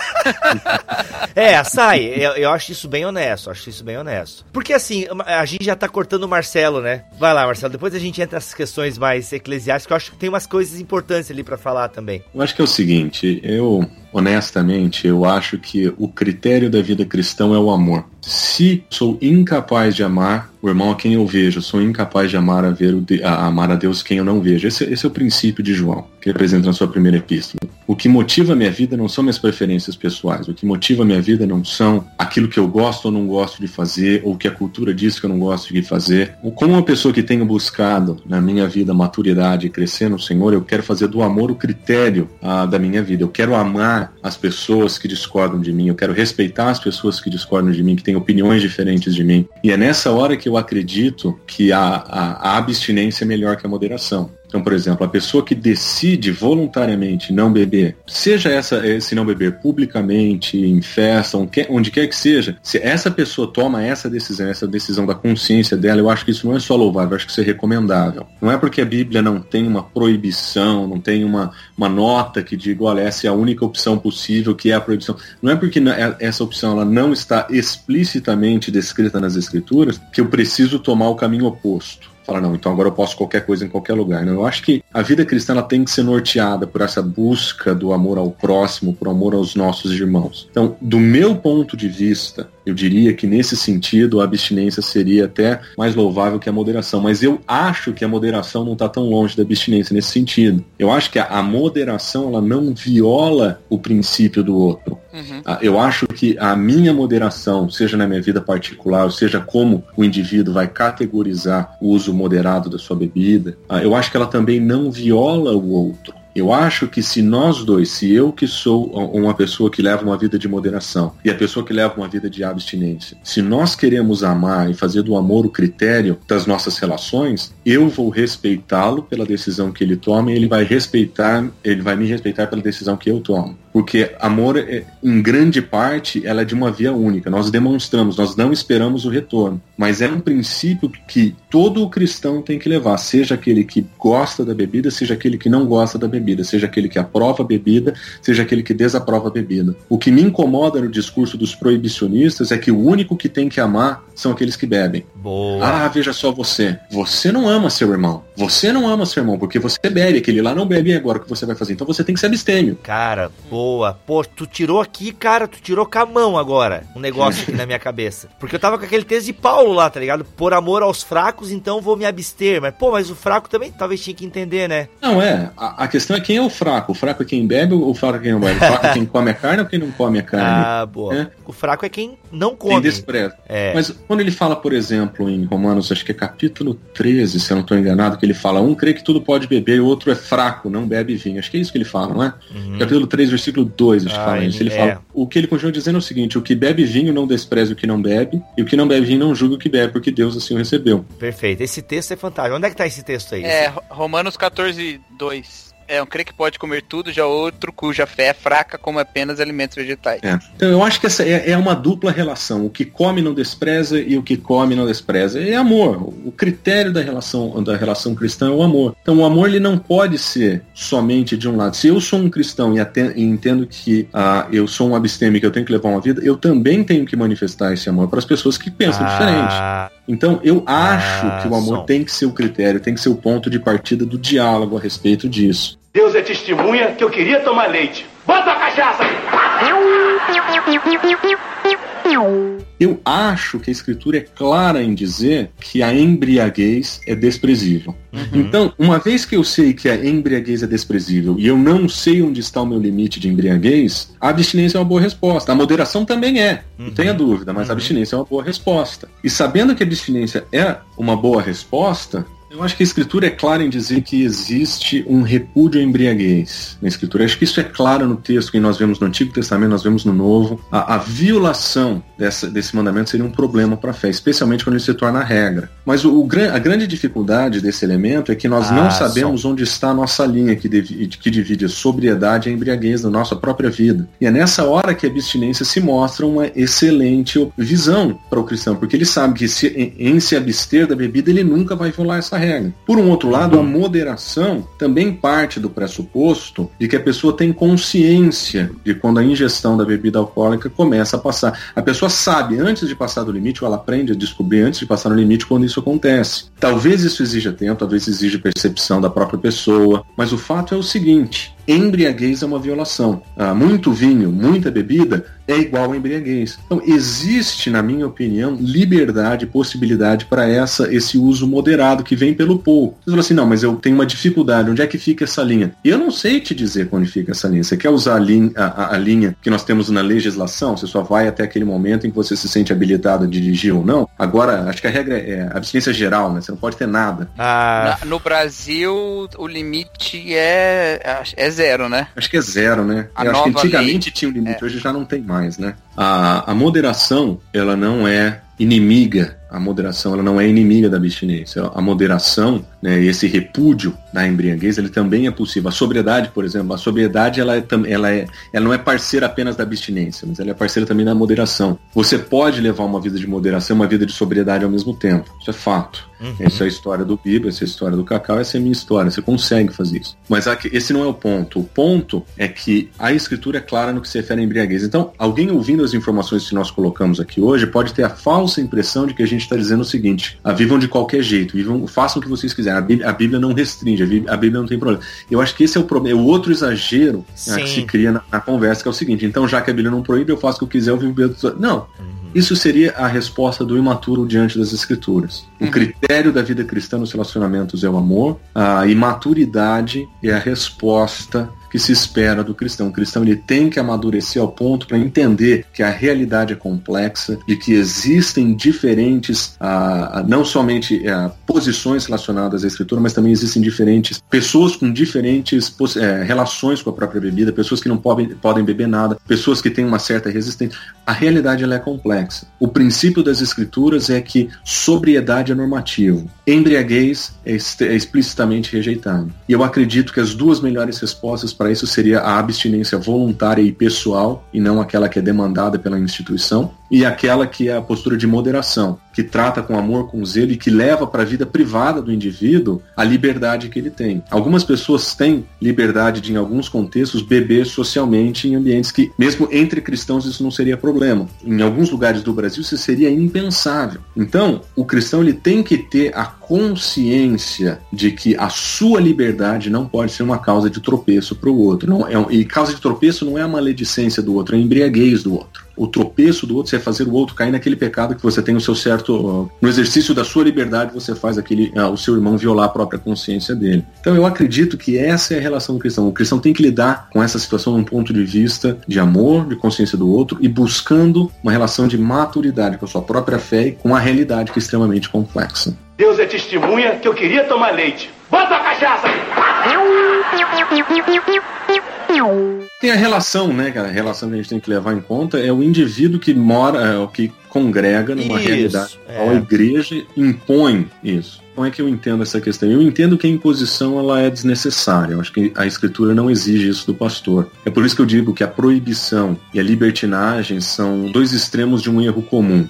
É, sai, eu, eu acho isso bem honesto, acho isso bem honesto. Porque assim, a gente já tá cortando o Marcelo, né? Vai lá, Marcelo, depois a gente entra nessas questões mais eclesiásticas, que eu acho que tem umas coisas importantes ali pra falar também. Eu acho que é o seguinte, eu, honestamente, eu acho que o critério da vida cristã é o amor. Se sou incapaz de amar o irmão a quem eu vejo, sou incapaz de amar a, ver o a amar a Deus quem eu não vejo. Esse, esse é o princípio de João, que apresenta na sua primeira epístola. O que motiva a minha vida não são minhas preferências pessoais. O que motiva a minha vida não são aquilo que eu gosto ou não gosto de fazer, ou que a cultura diz que eu não gosto de fazer. Como uma pessoa que tenho buscado na minha vida maturidade e crescer no Senhor, eu quero fazer do amor o critério ah, da minha vida. Eu quero amar as pessoas que discordam de mim, eu quero respeitar as pessoas que discordam de mim, que têm opiniões diferentes de mim. E é nessa hora que eu acredito que a, a, a abstinência é melhor que a moderação. Então, por exemplo, a pessoa que decide voluntariamente não beber, seja essa esse não beber publicamente, em festa, onde quer, que seja, se essa pessoa toma essa decisão, essa decisão da consciência dela, eu acho que isso não é só louvável, eu acho que isso é recomendável. Não é porque a Bíblia não tem uma proibição, não tem uma, uma nota que diga, olha, essa é a única opção possível, que é a proibição. Não é porque na- essa opção ela não está explicitamente descrita nas escrituras que eu preciso tomar o caminho oposto. Fala, não, então agora eu posso qualquer coisa em qualquer lugar. Não, eu acho que a vida cristã ela tem que ser norteada por essa busca do amor ao próximo, por amor aos nossos irmãos. Então, do meu ponto de vista, eu diria que nesse sentido a abstinência seria até mais louvável que a moderação. Mas eu acho que a moderação não está tão longe da abstinência nesse sentido. Eu acho que a, a moderação ela não viola o princípio do outro. Uhum. Ah, Eu acho que a minha moderação, seja na minha vida particular, ou seja como o indivíduo vai categorizar o uso moderado da sua bebida, ah, eu acho que ela também não viola o outro. Eu acho que se nós dois, se eu que sou uma pessoa que leva uma vida de moderação e a pessoa que leva uma vida de abstinência, se nós queremos amar e fazer do amor o critério das nossas relações, eu vou respeitá-lo pela decisão que ele toma e ele vai respeitar, ele vai me respeitar pela decisão que eu tomo. Porque amor, é, em grande parte, ela é de uma via única. Nós demonstramos, nós não esperamos o retorno. Mas é um princípio que todo cristão tem que levar, seja aquele que gosta da bebida, seja aquele que não gosta da bebida, seja aquele que aprova a bebida, seja aquele que desaprova a bebida. O que me incomoda no discurso dos proibicionistas é que o único que tem que amar são aqueles que bebem. Boa. Ah, veja só você. Você não ama seu irmão. Você não ama seu irmão porque você bebe. Aquele lá não bebe e agora o que você vai fazer? Então você tem que ser abstêmio. Cara, boa. Pô, tu tirou aqui, cara, tu tirou com a mão agora um negócio aqui na minha cabeça. Porque eu tava com aquele texto de Paulo lá, tá ligado? Por amor aos fracos, então vou me abster. Mas, pô, mas o fraco também talvez tinha que entender, né? Não, é. A, a questão é quem é o fraco. O fraco é quem bebe ou o fraco é quem não bebe? O fraco é quem [LAUGHS] come a carne ou quem não come a carne? Ah, boa. É. O fraco é quem não Quem come. despreza. É. Mas quando ele fala, por exemplo, em Romanos, acho que é capítulo 13, se eu não estou enganado, que ele fala, um crê que tudo pode beber e o outro é fraco, não bebe vinho. Acho que é isso que ele fala, não é? Uhum. Capítulo 3, versículo versículo 2 ele fala Ah, isso. Ele é. fala, o que ele continua dizendo é o seguinte, o que bebe vinho não despreze o que não bebe, e o que não bebe vinho não julga o que bebe, porque Deus assim o recebeu. Perfeito. Esse texto é fantástico. Onde é que tá esse texto aí? É, Romanos 14, 2. É, um crê que pode comer tudo, já outro cuja fé é fraca como apenas alimentos vegetais. É. Então eu acho que essa é, é uma dupla relação. O que come não despreza e o que come não despreza. É amor. O critério da relação, da relação cristã é o amor. Então o amor ele não pode ser somente de um lado. Se eu sou um cristão e, aten- e entendo que ah, eu sou um abstêmio que eu tenho que levar uma vida, eu também tenho que manifestar esse amor para as pessoas que pensam diferente. Ah, Então eu acho Ah, que o amor som. tem que ser o critério, tem que ser o ponto de partida do diálogo a respeito disso. Deus é testemunha que eu queria tomar leite. Bota a cachaça! Eu acho que a escritura é clara em dizer que a embriaguez é desprezível. Então, uma vez que eu sei que a embriaguez é desprezível e eu não sei onde está o meu limite de embriaguez, a abstinência é uma boa resposta. A moderação também é, não tenha dúvida, mas a abstinência é uma boa resposta. E sabendo que a abstinência é uma boa resposta, eu acho que a escritura é clara em dizer que existe um repúdio à embriaguez na escritura. Eu acho que isso é claro no texto que nós vemos no Antigo Testamento, nós vemos no Novo. A, a violação dessa- desse mandamento seria um problema para a fé, especialmente quando ele se torna regra. Mas o, o a grande dificuldade desse elemento é que nós Ah, não sabemos onde está a nossa linha que, devi- que divide a sobriedade e a embriaguez da nossa própria vida. E é nessa hora que a abstinência se mostra uma excelente visão para o cristão, porque ele sabe que se, em, em se abster da bebida, ele nunca vai violar essa regra. Por um outro lado, a moderação também parte do pressuposto de que a pessoa tem consciência de quando a ingestão da bebida alcoólica começa a passar. A pessoa sabe antes de passar do limite, ou ela aprende a descobrir antes de passar no limite quando isso acontece. Talvez isso exija tempo, talvez exija percepção da própria pessoa, mas o fato é o seguinte: embriaguez é uma violação. Ah, muito vinho, muita bebida é igual a embriaguez. Então, existe, na minha opinião, liberdade, possibilidade para essa esse uso moderado que vem pelo pouco. Você fala assim, não, mas eu tenho uma dificuldade, onde é que fica essa linha? E eu não sei te dizer onde fica essa linha. Você quer usar a linha, a, a- linha que nós temos na legislação? Você só vai até aquele momento em que você se sente habilitado a dirigir ou não? Agora, acho que a regra é abstinência geral, né? Você não pode ter nada. ah, Na- no Brasil, o limite é, é zero, né? Acho que é zero, né? A Eu acho que antigamente lei- tinha um limite, é. hoje já não tem mais, né? A, a moderação, ela não é inimiga. A moderação, ela não é inimiga da abstinência. A moderação, né, esse repúdio da embriaguez, ele também é possível. A sobriedade, por exemplo, a sobriedade, ela, é, ela, é, ela não é parceira apenas da abstinência, mas ela é parceira também da moderação. Você pode levar uma vida de moderação e uma vida de sobriedade ao mesmo tempo. Isso é fato. Essa é a história do Bíblia, essa é a história do Cacau, essa é a minha história. Você consegue fazer isso. Mas aqui- esse não é o ponto. O ponto é que a escritura é clara no que se refere à embriaguez. Então, alguém ouvindo as informações que nós colocamos aqui hoje pode ter a falsa impressão de que a gente está dizendo o seguinte: ah, vivam de qualquer jeito, vivam, façam o que vocês quiserem. A Bíblia, a Bíblia não restringe, a Bíblia, a Bíblia não tem problema. Eu acho que esse é o problema, é o outro exagero né, que se cria na, na conversa, que é o seguinte: então, já que a Bíblia não proíbe, eu faço o que eu quiser, eu vivo bem. Não. Isso seria a resposta do imaturo diante das escrituras. O critério da vida cristã nos relacionamentos é o amor, a imaturidade é a resposta que se espera do cristão. O cristão ele tem que amadurecer ao ponto para entender que a realidade é complexa, de que existem diferentes, ah, não somente ah, posições relacionadas à escritura, mas também existem diferentes pessoas com diferentes eh, relações com a própria bebida, pessoas que não podem, podem beber nada, pessoas que têm uma certa resistência. A realidade ela é complexa. O princípio das escrituras é que sobriedade é normativo, embriaguez é, é explicitamente rejeitado. E eu acredito que as duas melhores respostas para isso seria a abstinência voluntária e pessoal, e não aquela que é demandada pela instituição, e aquela que é a postura de moderação, que trata com amor, com zelo e que leva para a vida privada do indivíduo a liberdade que ele tem. Algumas pessoas têm liberdade de, em alguns contextos, beber socialmente em ambientes que, mesmo entre cristãos, isso não seria problema. Em alguns lugares do Brasil, isso seria impensável. Então, o cristão ele tem que ter a consciência de que a sua liberdade não pode ser uma causa de tropeço para o outro. Não é, e causa de tropeço não é a maledicência do outro, é a embriaguez do outro. O tropeço do outro é fazer o outro cair naquele pecado que você tem o seu certo. uh, No exercício da sua liberdade, você faz aquele, uh, o seu irmão violar a própria consciência dele. Então eu acredito que essa é a relação do cristão. O cristão tem que lidar com essa situação num ponto de vista de amor, de consciência do outro e buscando uma relação de maturidade com a sua própria fé e com a realidade que é extremamente complexa. Deus é testemunha que eu queria tomar leite. Bota a cachaça! Tem a relação, né, cara? A relação que a gente tem que levar em conta é o indivíduo que mora, é, o que congrega numa Isso, realidade. é. A igreja impõe isso. Como é que eu entendo essa questão? Eu entendo que a imposição ela é desnecessária. Eu acho que a escritura não exige isso do pastor. É por isso que eu digo que a proibição e a libertinagem são dois extremos de um erro comum.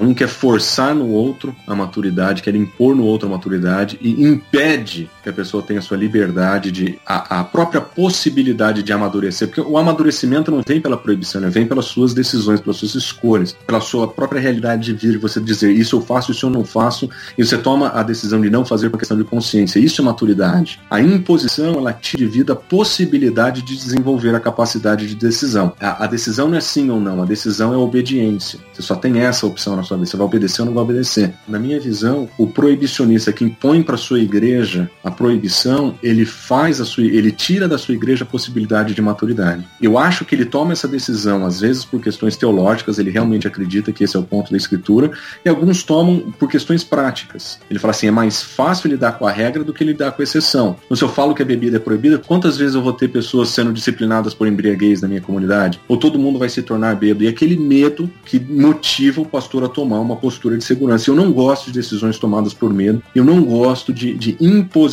Um quer forçar no outro a maturidade, quer impor no outro a maturidade e impede que a pessoa tenha a sua liberdade de a, a própria possibilidade de amadurecer, porque o amadurecimento não vem pela proibição, né? vem pelas suas decisões, pelas suas escolhas, pela sua própria realidade de vida, você dizer isso eu faço, isso eu não faço, e você toma a decisão de não fazer por questão de consciência. Isso é maturidade. A imposição ela tira de vida a possibilidade de desenvolver a capacidade de decisão. A, a decisão não é sim ou não, a decisão é obediência. Você só tem essa opção na sua vida. Você vai obedecer ou não vai obedecer. Na minha visão, o proibicionista que impõe para sua igreja a proibição, ele faz a sua, ele tira da sua igreja a possibilidade de maturidade. Eu acho que ele toma essa decisão às vezes por questões teológicas, ele realmente acredita que esse é o ponto da escritura, e alguns tomam por questões práticas. Ele fala assim, é mais fácil lidar com a regra do que lidar com a exceção. Então, se eu falo que a bebida é proibida, quantas vezes eu vou ter pessoas sendo disciplinadas por embriaguez na minha comunidade? Ou todo mundo vai se tornar bêbado? E aquele medo que motiva o pastor a tomar uma postura de segurança. Eu não gosto de decisões tomadas por medo, eu não gosto de, de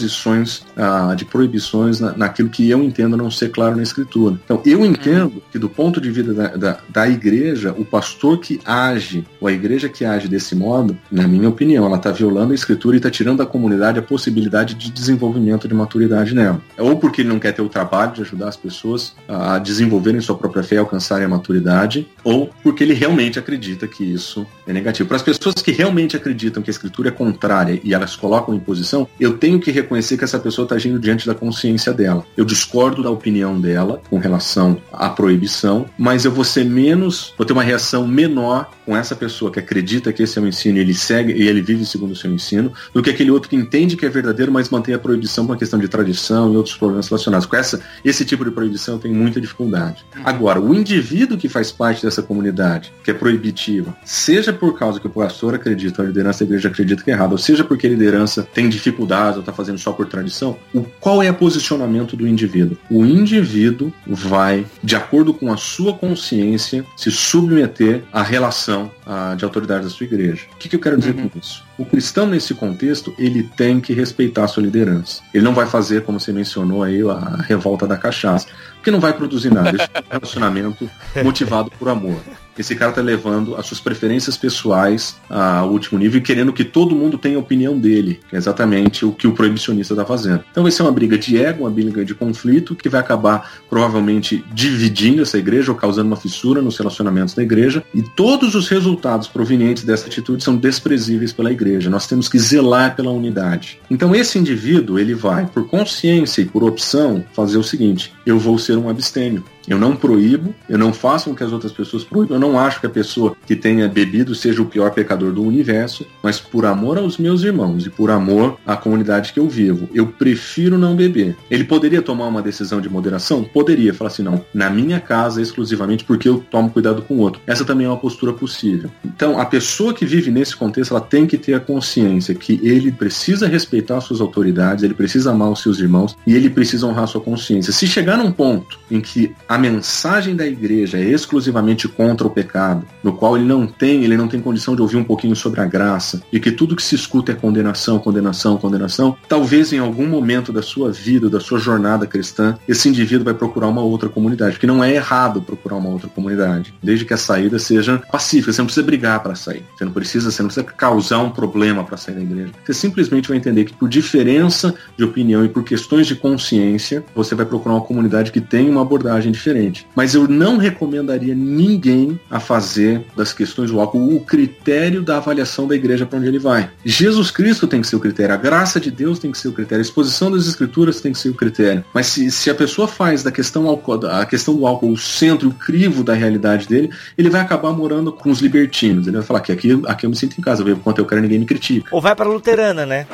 imposições, ah, de proibições na, naquilo que eu entendo não ser claro na escritura. Então, eu entendo que do ponto de vista da, da, da igreja, o pastor que age, ou a igreja que age desse modo, na minha opinião, ela está violando a escritura e está tirando da comunidade a possibilidade de desenvolvimento de maturidade nela. Ou porque ele não quer ter o trabalho de ajudar as pessoas a desenvolverem sua própria fé alcançarem a maturidade, ou porque ele realmente acredita que isso é negativo. Para as pessoas que realmente acreditam que a escritura é contrária e elas colocam em posição, eu tenho que reconhecer que essa pessoa está agindo diante da consciência dela. Eu discordo da opinião dela com relação à proibição, mas eu vou ser menos, vou ter uma reação menor com essa pessoa que acredita que esse é o ensino ele segue e ele vive segundo o seu ensino, do que aquele outro que entende que é verdadeiro, mas mantém a proibição por uma questão de tradição e outros problemas relacionados. Com essa, esse tipo de proibição tenho muita dificuldade. Agora, o indivíduo que faz parte dessa comunidade, que é proibitiva, seja por causa que o pastor acredita, a liderança da igreja acredita que é errado, ou seja porque a liderança tem dificuldades ou está fazendo só por tradição, o, qual é o posicionamento do indivíduo? O indivíduo vai, de acordo com a sua consciência, se submeter à relação ah, de autoridade da sua igreja. O que, que eu quero dizer com isso? O cristão, nesse contexto, ele tem que respeitar a sua liderança. Ele não vai fazer, como você mencionou aí, a revolta da cachaça, porque não vai produzir nada. Isso é um relacionamento motivado por amor. Esse cara tá levando as suas preferências pessoais ao último nível e querendo que todo mundo tenha a opinião dele, que é exatamente o que o proibicionista está fazendo. Então vai ser uma briga de ego, uma briga de conflito, que vai acabar provavelmente dividindo essa igreja ou causando uma fissura nos relacionamentos da igreja, e todos os resultados provenientes dessa atitude são desprezíveis pela igreja. Nós temos que zelar pela unidade. Então esse indivíduo, ele vai, por consciência e por opção, fazer o seguinte: eu vou ser um abstêmio. Eu não proíbo, eu não faço com que as outras pessoas proíbam, eu não acho que a pessoa que tenha bebido seja o pior pecador do universo, mas por amor aos meus irmãos e por amor à comunidade que eu vivo, eu prefiro não beber. Ele poderia tomar uma decisão de moderação? Poderia, falar assim, não, na minha casa exclusivamente porque eu tomo cuidado com o outro. Essa também é uma postura possível. Então, a pessoa que vive nesse contexto, ela tem que ter a consciência que ele precisa respeitar suas autoridades, ele precisa amar os seus irmãos e ele precisa honrar sua consciência. Se chegar num ponto em que mensagem da igreja é exclusivamente contra o pecado, no qual ele não tem, ele não tem condição de ouvir um pouquinho sobre a graça, e que tudo que se escuta é condenação, condenação, condenação, talvez em algum momento da sua vida, da sua jornada cristã, esse indivíduo vai procurar uma outra comunidade, porque não é errado procurar uma outra comunidade, desde que a saída seja pacífica, você não precisa brigar para sair, você não precisa, você não precisa causar um problema para sair da igreja. Você simplesmente vai entender que por diferença de opinião e por questões de consciência, você vai procurar uma comunidade que tem uma abordagem diferente diferente. Mas eu não recomendaria ninguém a fazer das questões do álcool o critério da avaliação da igreja para onde ele vai. Jesus Cristo tem que ser o critério, a graça de Deus tem que ser o critério, a exposição das escrituras tem que ser o critério. Mas se, se a pessoa faz da questão, álcool, a questão do álcool o centro, o crivo da realidade dele, ele vai acabar morando com os libertinos. Ele vai falar que aqui, aqui eu me sinto em casa, eu vejo quanto eu quero ninguém me critica. Ou vai para luterana, né?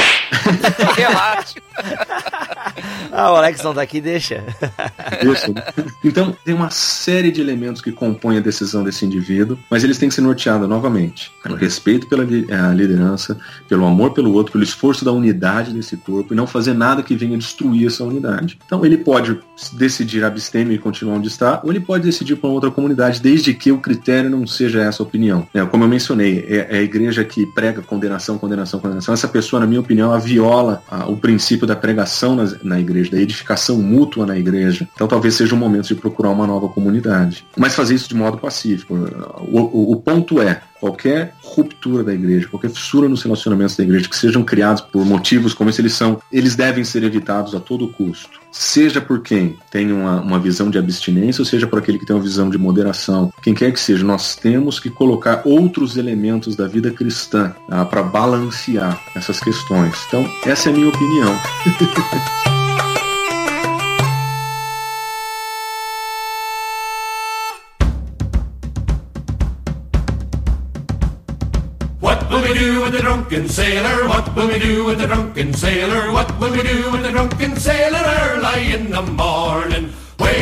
[LAUGHS] Relaxa. Ah, o Alex não tá aqui, deixa. Deixa. Então, tem uma série de elementos que compõem a decisão desse indivíduo, mas eles têm que ser norteados novamente pelo respeito pela eh, liderança, pelo amor pelo outro, pelo esforço da unidade desse corpo e não fazer nada que venha destruir essa unidade. Então, ele pode decidir abster e continuar onde está, ou ele pode decidir para outra comunidade, desde que o critério não seja essa opinião. É, como eu mencionei, é, é a igreja que prega condenação, condenação, condenação. Essa pessoa, na minha opinião, ela viola a, o princípio da pregação na, na igreja, da edificação mútua na igreja. Então, talvez seja o momento de procurar uma nova comunidade. Mas fazer isso de modo pacífico. O, o, o ponto é, qualquer ruptura da igreja, qualquer fissura nos relacionamentos da igreja que sejam criados por motivos como esse eles são, eles devem ser evitados a todo custo. Seja por quem tem uma, uma visão de abstinência, ou seja por aquele que tem uma visão de moderação. Quem quer que seja, nós temos que colocar outros elementos da vida cristã ah, para balancear essas questões. Então, essa é a minha opinião. [LAUGHS] we do with the drunken sailor? What will we do with the drunken sailor? What will we do with the drunken sailor early in the morning?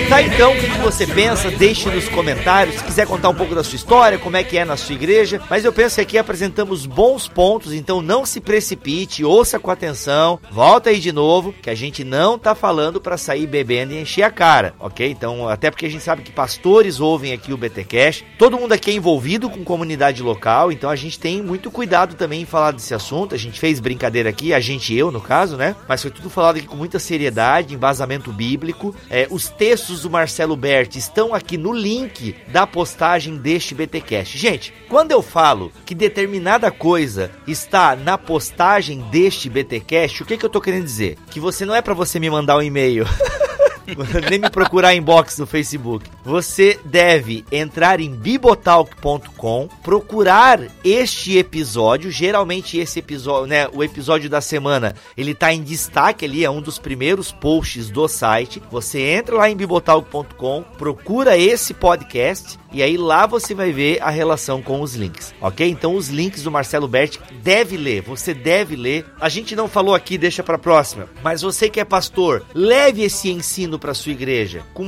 Tá então, o que você pensa? Deixe nos comentários. Se quiser contar um pouco da sua história, como é que é na sua igreja. Mas eu penso que aqui apresentamos bons pontos, então não se precipite, ouça com atenção. Volta aí de novo, que a gente não tá falando para sair bebendo e encher a cara, ok? Então, até porque a gente sabe que pastores ouvem aqui o BT Cash. Todo mundo aqui é envolvido com comunidade local, então a gente tem muito cuidado também em falar desse assunto. A gente fez brincadeira aqui, a gente eu, no caso, né? Mas foi tudo falado aqui com muita seriedade, embasamento bíblico. É, os textos textos do Marcelo Berti estão aqui no link da postagem deste BTcast. Gente, quando eu falo que determinada coisa está na postagem deste BTcast, o que, que eu tô querendo dizer? Que você não é para você me mandar um e-mail. [LAUGHS] [LAUGHS] nem me procurar inbox no Facebook. Você deve entrar em bibotalk.com, procurar este episódio. Geralmente esse episódio, né, o episódio da semana, ele tá em destaque ali, é um dos primeiros posts do site. Você entra lá em bibotalk.com, procura esse podcast e aí lá você vai ver a relação com os links, ok? Então os links do Marcelo Berti deve ler, você deve ler. A gente não falou aqui, deixa para próxima, mas você que é pastor, leve esse ensino para sua igreja com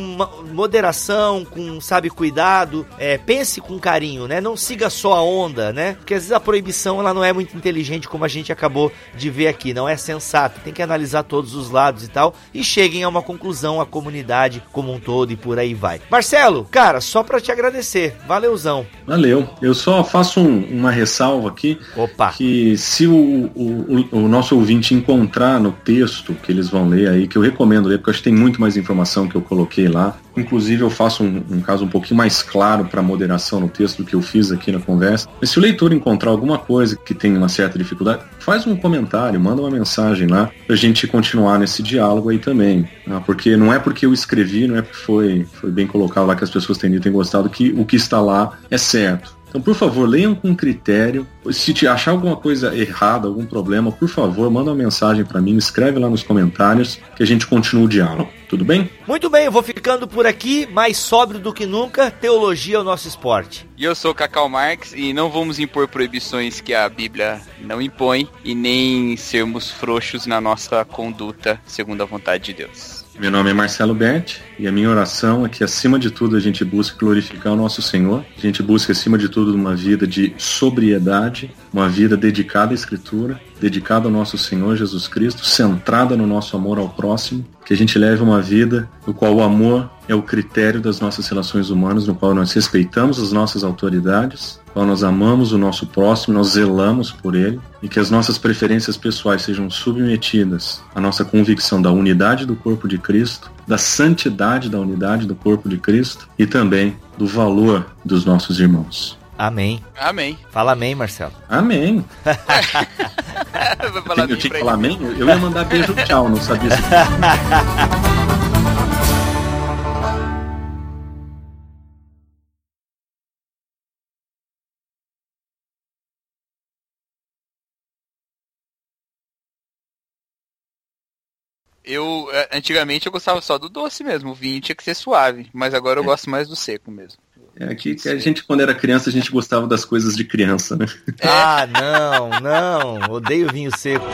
moderação, com sabe cuidado, é, pense com carinho, né? Não siga só a onda, né? Porque às vezes a proibição ela não é muito inteligente como a gente acabou de ver aqui, não é sensato. Tem que analisar todos os lados e tal e cheguem a uma conclusão a comunidade como um todo e por aí vai. Marcelo, cara, só para te agradecer agradecer. Valeuzão. Valeu. Eu só faço um, uma ressalva aqui. Opa. Que se o, o, o, nosso ouvinte encontrar no texto que eles vão ler aí, que eu recomendo ler, porque eu acho que tem muito mais informação que eu coloquei lá. Inclusive, eu faço um, um caso um pouquinho mais claro para moderação no texto do que eu fiz aqui na conversa. Mas se o leitor encontrar alguma coisa que tem uma certa dificuldade, faz um comentário, manda uma mensagem lá para a gente continuar nesse diálogo aí também. Né? Porque não é porque eu escrevi, não é porque foi, foi bem colocado lá que as pessoas têm, têm gostado, que o que está lá é certo. Então, por favor, leiam com critério. Se te achar alguma coisa errada, algum problema, por favor, manda uma mensagem para mim, escreve lá nos comentários que a gente continua o diálogo. Tudo bem? Muito bem, eu vou ficando por aqui, mais sóbrio do que nunca. Teologia é o nosso esporte. E eu sou Cacau Marx e não vamos impor proibições que a Bíblia não impõe e nem sermos frouxos na nossa conduta segundo a vontade de Deus. Meu nome é Marcelo Berti e a minha oração é que, acima de tudo, a gente busque glorificar o nosso Senhor. A gente busque, acima de tudo, uma vida de sobriedade, uma vida dedicada à Escritura, dedicada ao nosso Senhor Jesus Cristo, centrada no nosso amor ao próximo. Que a gente leve uma vida no qual o amor é o critério das nossas relações humanas, no qual nós respeitamos as nossas autoridades, qual nós amamos o nosso próximo, nós zelamos por ele e que as nossas preferências pessoais sejam submetidas à nossa convicção da unidade do corpo de Cristo, da santidade da unidade do corpo de Cristo e também do valor dos nossos irmãos. Amém. Amém. Fala amém, Marcelo. Amém. eu tinha que falar amém? Eu ia mandar beijo tchau, não sabia se... [LAUGHS] Eu, é, antigamente eu gostava só do doce mesmo, o vinho tinha que ser suave, mas agora eu é. gosto mais do seco mesmo. É que, que, a gente, quando era criança, a gente gostava das coisas de criança, né? Ah, não, não, odeio vinho seco.